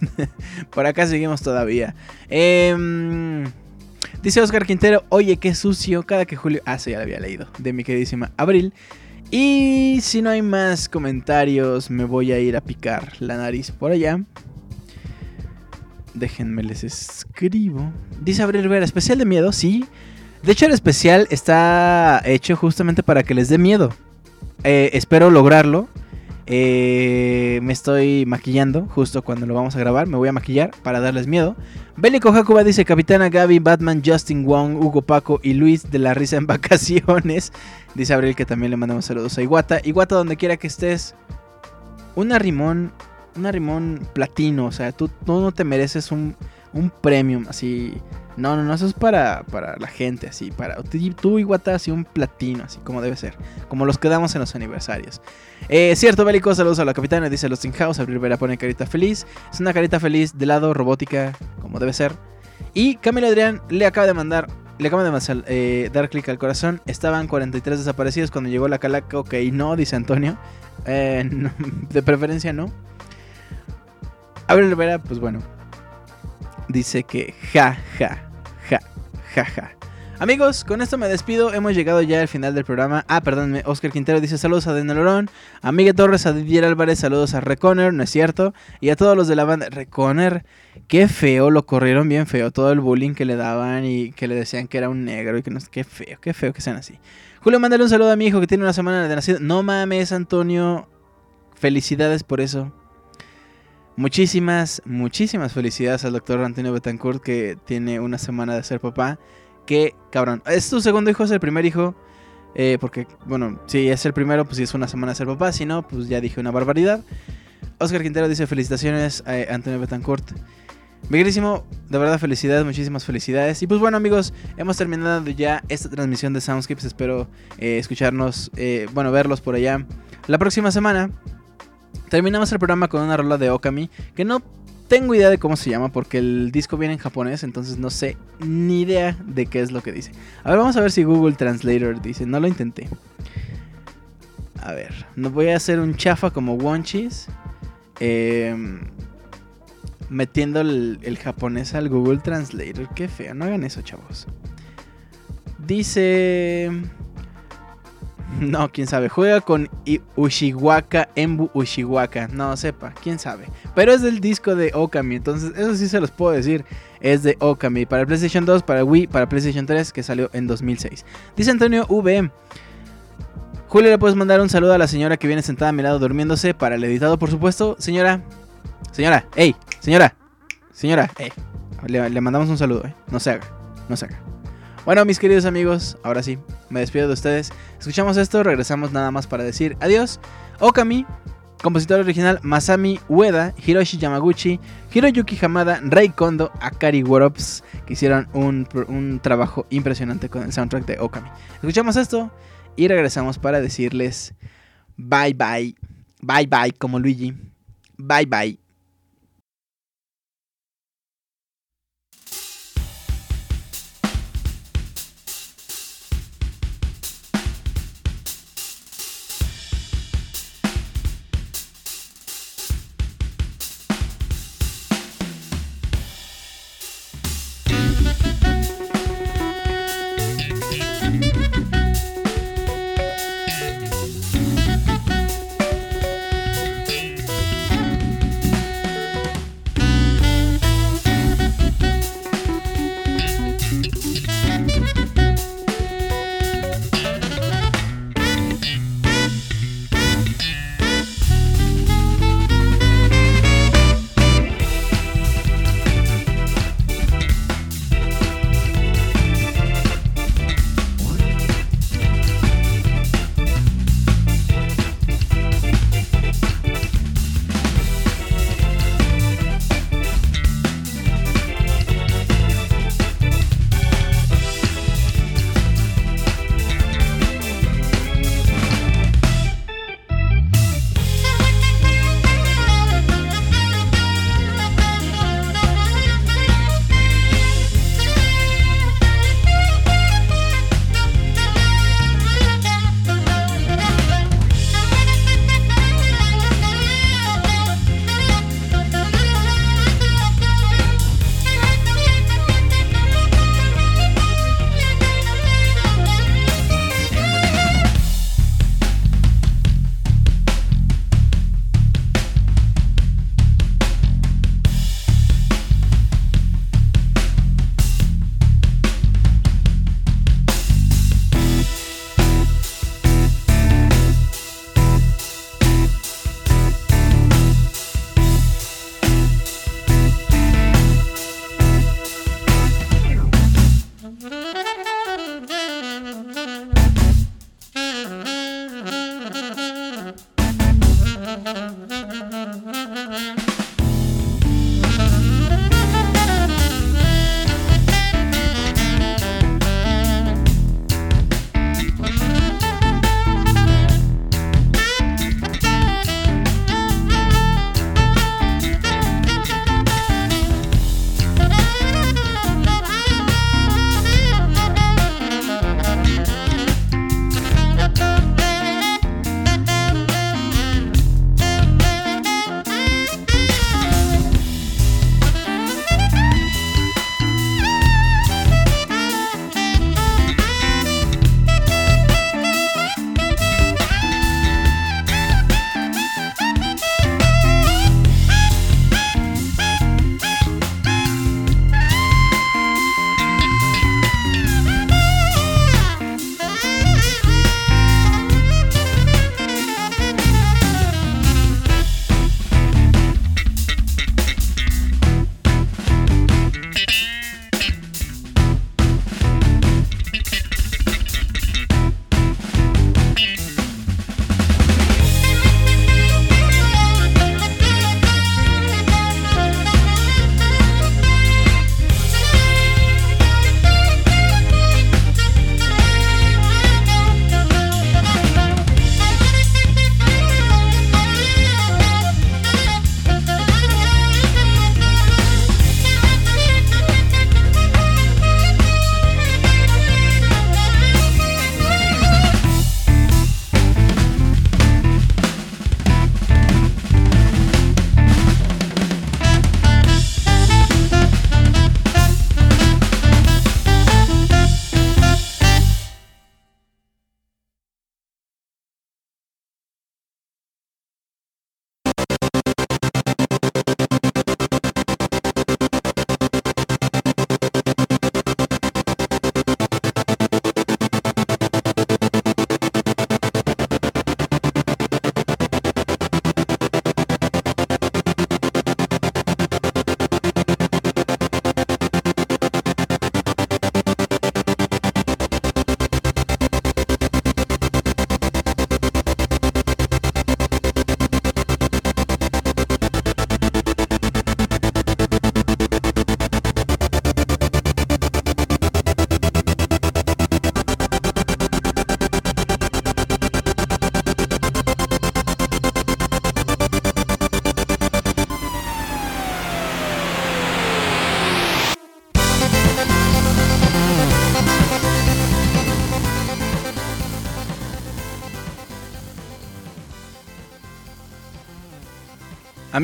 *laughs* Por acá seguimos todavía. Em, dice Oscar Quintero, oye, qué sucio. Cada que Julio... Ah, sí, ya lo había leído. De mi queridísima Abril. Y si no hay más comentarios, me voy a ir a picar la nariz por allá. Déjenme les escribo. Dice Abril Rivera, especial de miedo, sí. De hecho, el especial está hecho justamente para que les dé miedo. Eh, espero lograrlo. Eh, me estoy maquillando justo cuando lo vamos a grabar. Me voy a maquillar para darles miedo. Bélico Jacoba dice: Capitana Gaby, Batman, Justin Wong, Hugo Paco y Luis de la risa en *laughs* vacaciones. Dice Abril que también le mandamos saludos a Iguata. Iguata, donde quiera que estés. Una rimón. Una rimón platino. O sea, tú, tú no te mereces un, un premium así. No, no, no, eso es para, para la gente, así, para tú Iguata así un platino, así como debe ser, como los que damos en los aniversarios. Eh, cierto, bélico, saludos a la capitana, dice los House, Abril Vera pone carita feliz, es una carita feliz de lado robótica, como debe ser. Y Camila Adrián le acaba de mandar, le acaba de eh, dar clic al corazón, estaban 43 desaparecidos cuando llegó la calaca, ok, no, dice Antonio, eh, *laughs* de preferencia no. Abril Rivera, pues bueno, dice que ja, ja, ja, ja, ja. Amigos, con esto me despido. Hemos llegado ya al final del programa. Ah, perdónme. Oscar Quintero dice saludos a Denelorón. A Miguel Torres, a Didier Álvarez, saludos a Reconer, no es cierto. Y a todos los de la banda. Reconer, qué feo, lo corrieron bien feo. Todo el bullying que le daban y que le decían que era un negro y que no. Qué feo, qué feo que sean así. Julio, mándale un saludo a mi hijo que tiene una semana de nacido. No mames, Antonio. Felicidades por eso. Muchísimas, muchísimas felicidades al doctor Antonio Betancourt que tiene una semana de ser papá. Que cabrón. ¿Es tu segundo hijo? ¿Es el primer hijo? Eh, porque, bueno, si es el primero, pues si es una semana de ser papá. Si no, pues ya dije una barbaridad. Oscar Quintero dice felicitaciones a Antonio Betancourt. Miguelísimo, de verdad felicidades, muchísimas felicidades. Y pues bueno amigos, hemos terminado ya esta transmisión de Soundscapes. Espero eh, escucharnos, eh, bueno, verlos por allá la próxima semana. Terminamos el programa con una rola de Okami, que no tengo idea de cómo se llama porque el disco viene en japonés, entonces no sé ni idea de qué es lo que dice. A ver, vamos a ver si Google Translator dice, no lo intenté. A ver, no voy a hacer un chafa como Wonchis. Em, metiendo el, japonés al Google Translator. Qué feo, no hagan eso, chavos. Dice... *laughs* No, quién sabe. Juega con Ushiwaka, Embu Ushiwaka. No, sepa, quién sabe. Pero es del disco de Okami. Entonces, eso sí se los puedo decir. Es de Okami. Para PlayStation 2, para Wii, para PlayStation 3, que salió en 2006. Dice Antonio V. Julio, le puedes mandar un saludo a la señora que viene sentada a mi lado durmiéndose. Para el editado, por supuesto. Señora. Señora. Ey. Señora. Señora. Ey. Le, le mandamos un saludo, eh. No se haga. No se haga. Bueno, mis queridos amigos, ahora sí, me despido de ustedes. Escuchamos esto, regresamos nada más para decir adiós. Okami, compositor original Masami Ueda, Hiroshi Yamaguchi, Hiroyuki Hamada, Rei Kondo, Akari Worops, que hicieron un, un trabajo impresionante con el soundtrack de Okami. Escuchamos esto y regresamos para decirles bye bye, bye bye como Luigi, bye bye.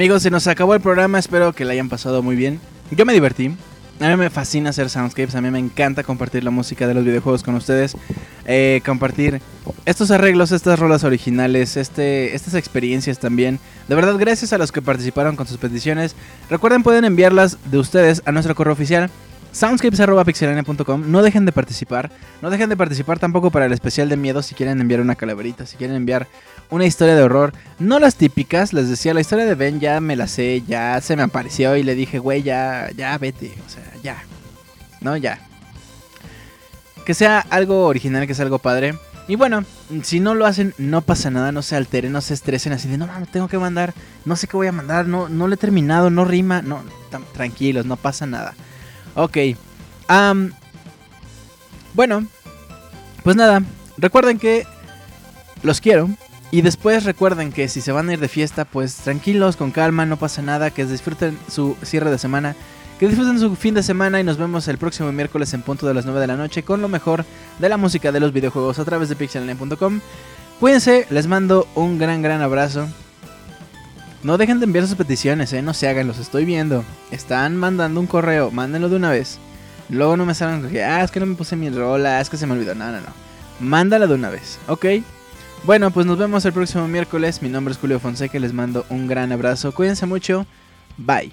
Amigos, se nos acabó el programa, espero que la hayan pasado muy bien. Yo me divertí. A mí me fascina hacer soundscapes, a mí me encanta compartir la música de los videojuegos con ustedes, eh, compartir estos arreglos, estas rolas originales, este, estas experiencias también. De verdad, gracias a los que participaron con sus peticiones. Recuerden, pueden enviarlas de ustedes a nuestro correo oficial soundscapes.pixelania.com. No dejen de participar. No dejen de participar tampoco para el especial de miedo si quieren enviar una calaverita, si quieren enviar una historia de horror. No las típicas, les decía, la historia de Ben ya me la sé, ya se me apareció y le dije, güey, ya, ya vete. O sea, ya. No, ya. Que sea algo original, que sea algo padre. Y bueno, si no lo hacen, no pasa nada, no se alteren, no se estresen así de, no mames, tengo que mandar, no sé qué voy a mandar, no, no lo he terminado, no rima, no, tranquilos, no pasa nada. Ok. bueno, pues nada, recuerden que los quiero. Y después recuerden que si se van a ir de fiesta, pues tranquilos, con calma, no pasa nada, que disfruten su cierre de semana, que disfruten su fin de semana y nos vemos el próximo miércoles en punto de las 9 de la noche con lo mejor de la música de los videojuegos a través de pixelane.com. Cuídense, les mando un gran, gran abrazo. No dejen de enviar sus peticiones, ¿eh? no se hagan, los estoy viendo. Están mandando un correo, mándenlo de una vez. Luego no me salgan que, ah, es que no me puse mi rola, es que se me olvidó. No, no, no. Mándala de una vez, ¿ok? Bueno, pues nos vemos el próximo miércoles. Mi nombre es Julio Fonseca les mando un gran abrazo. Cuídense mucho. Bye.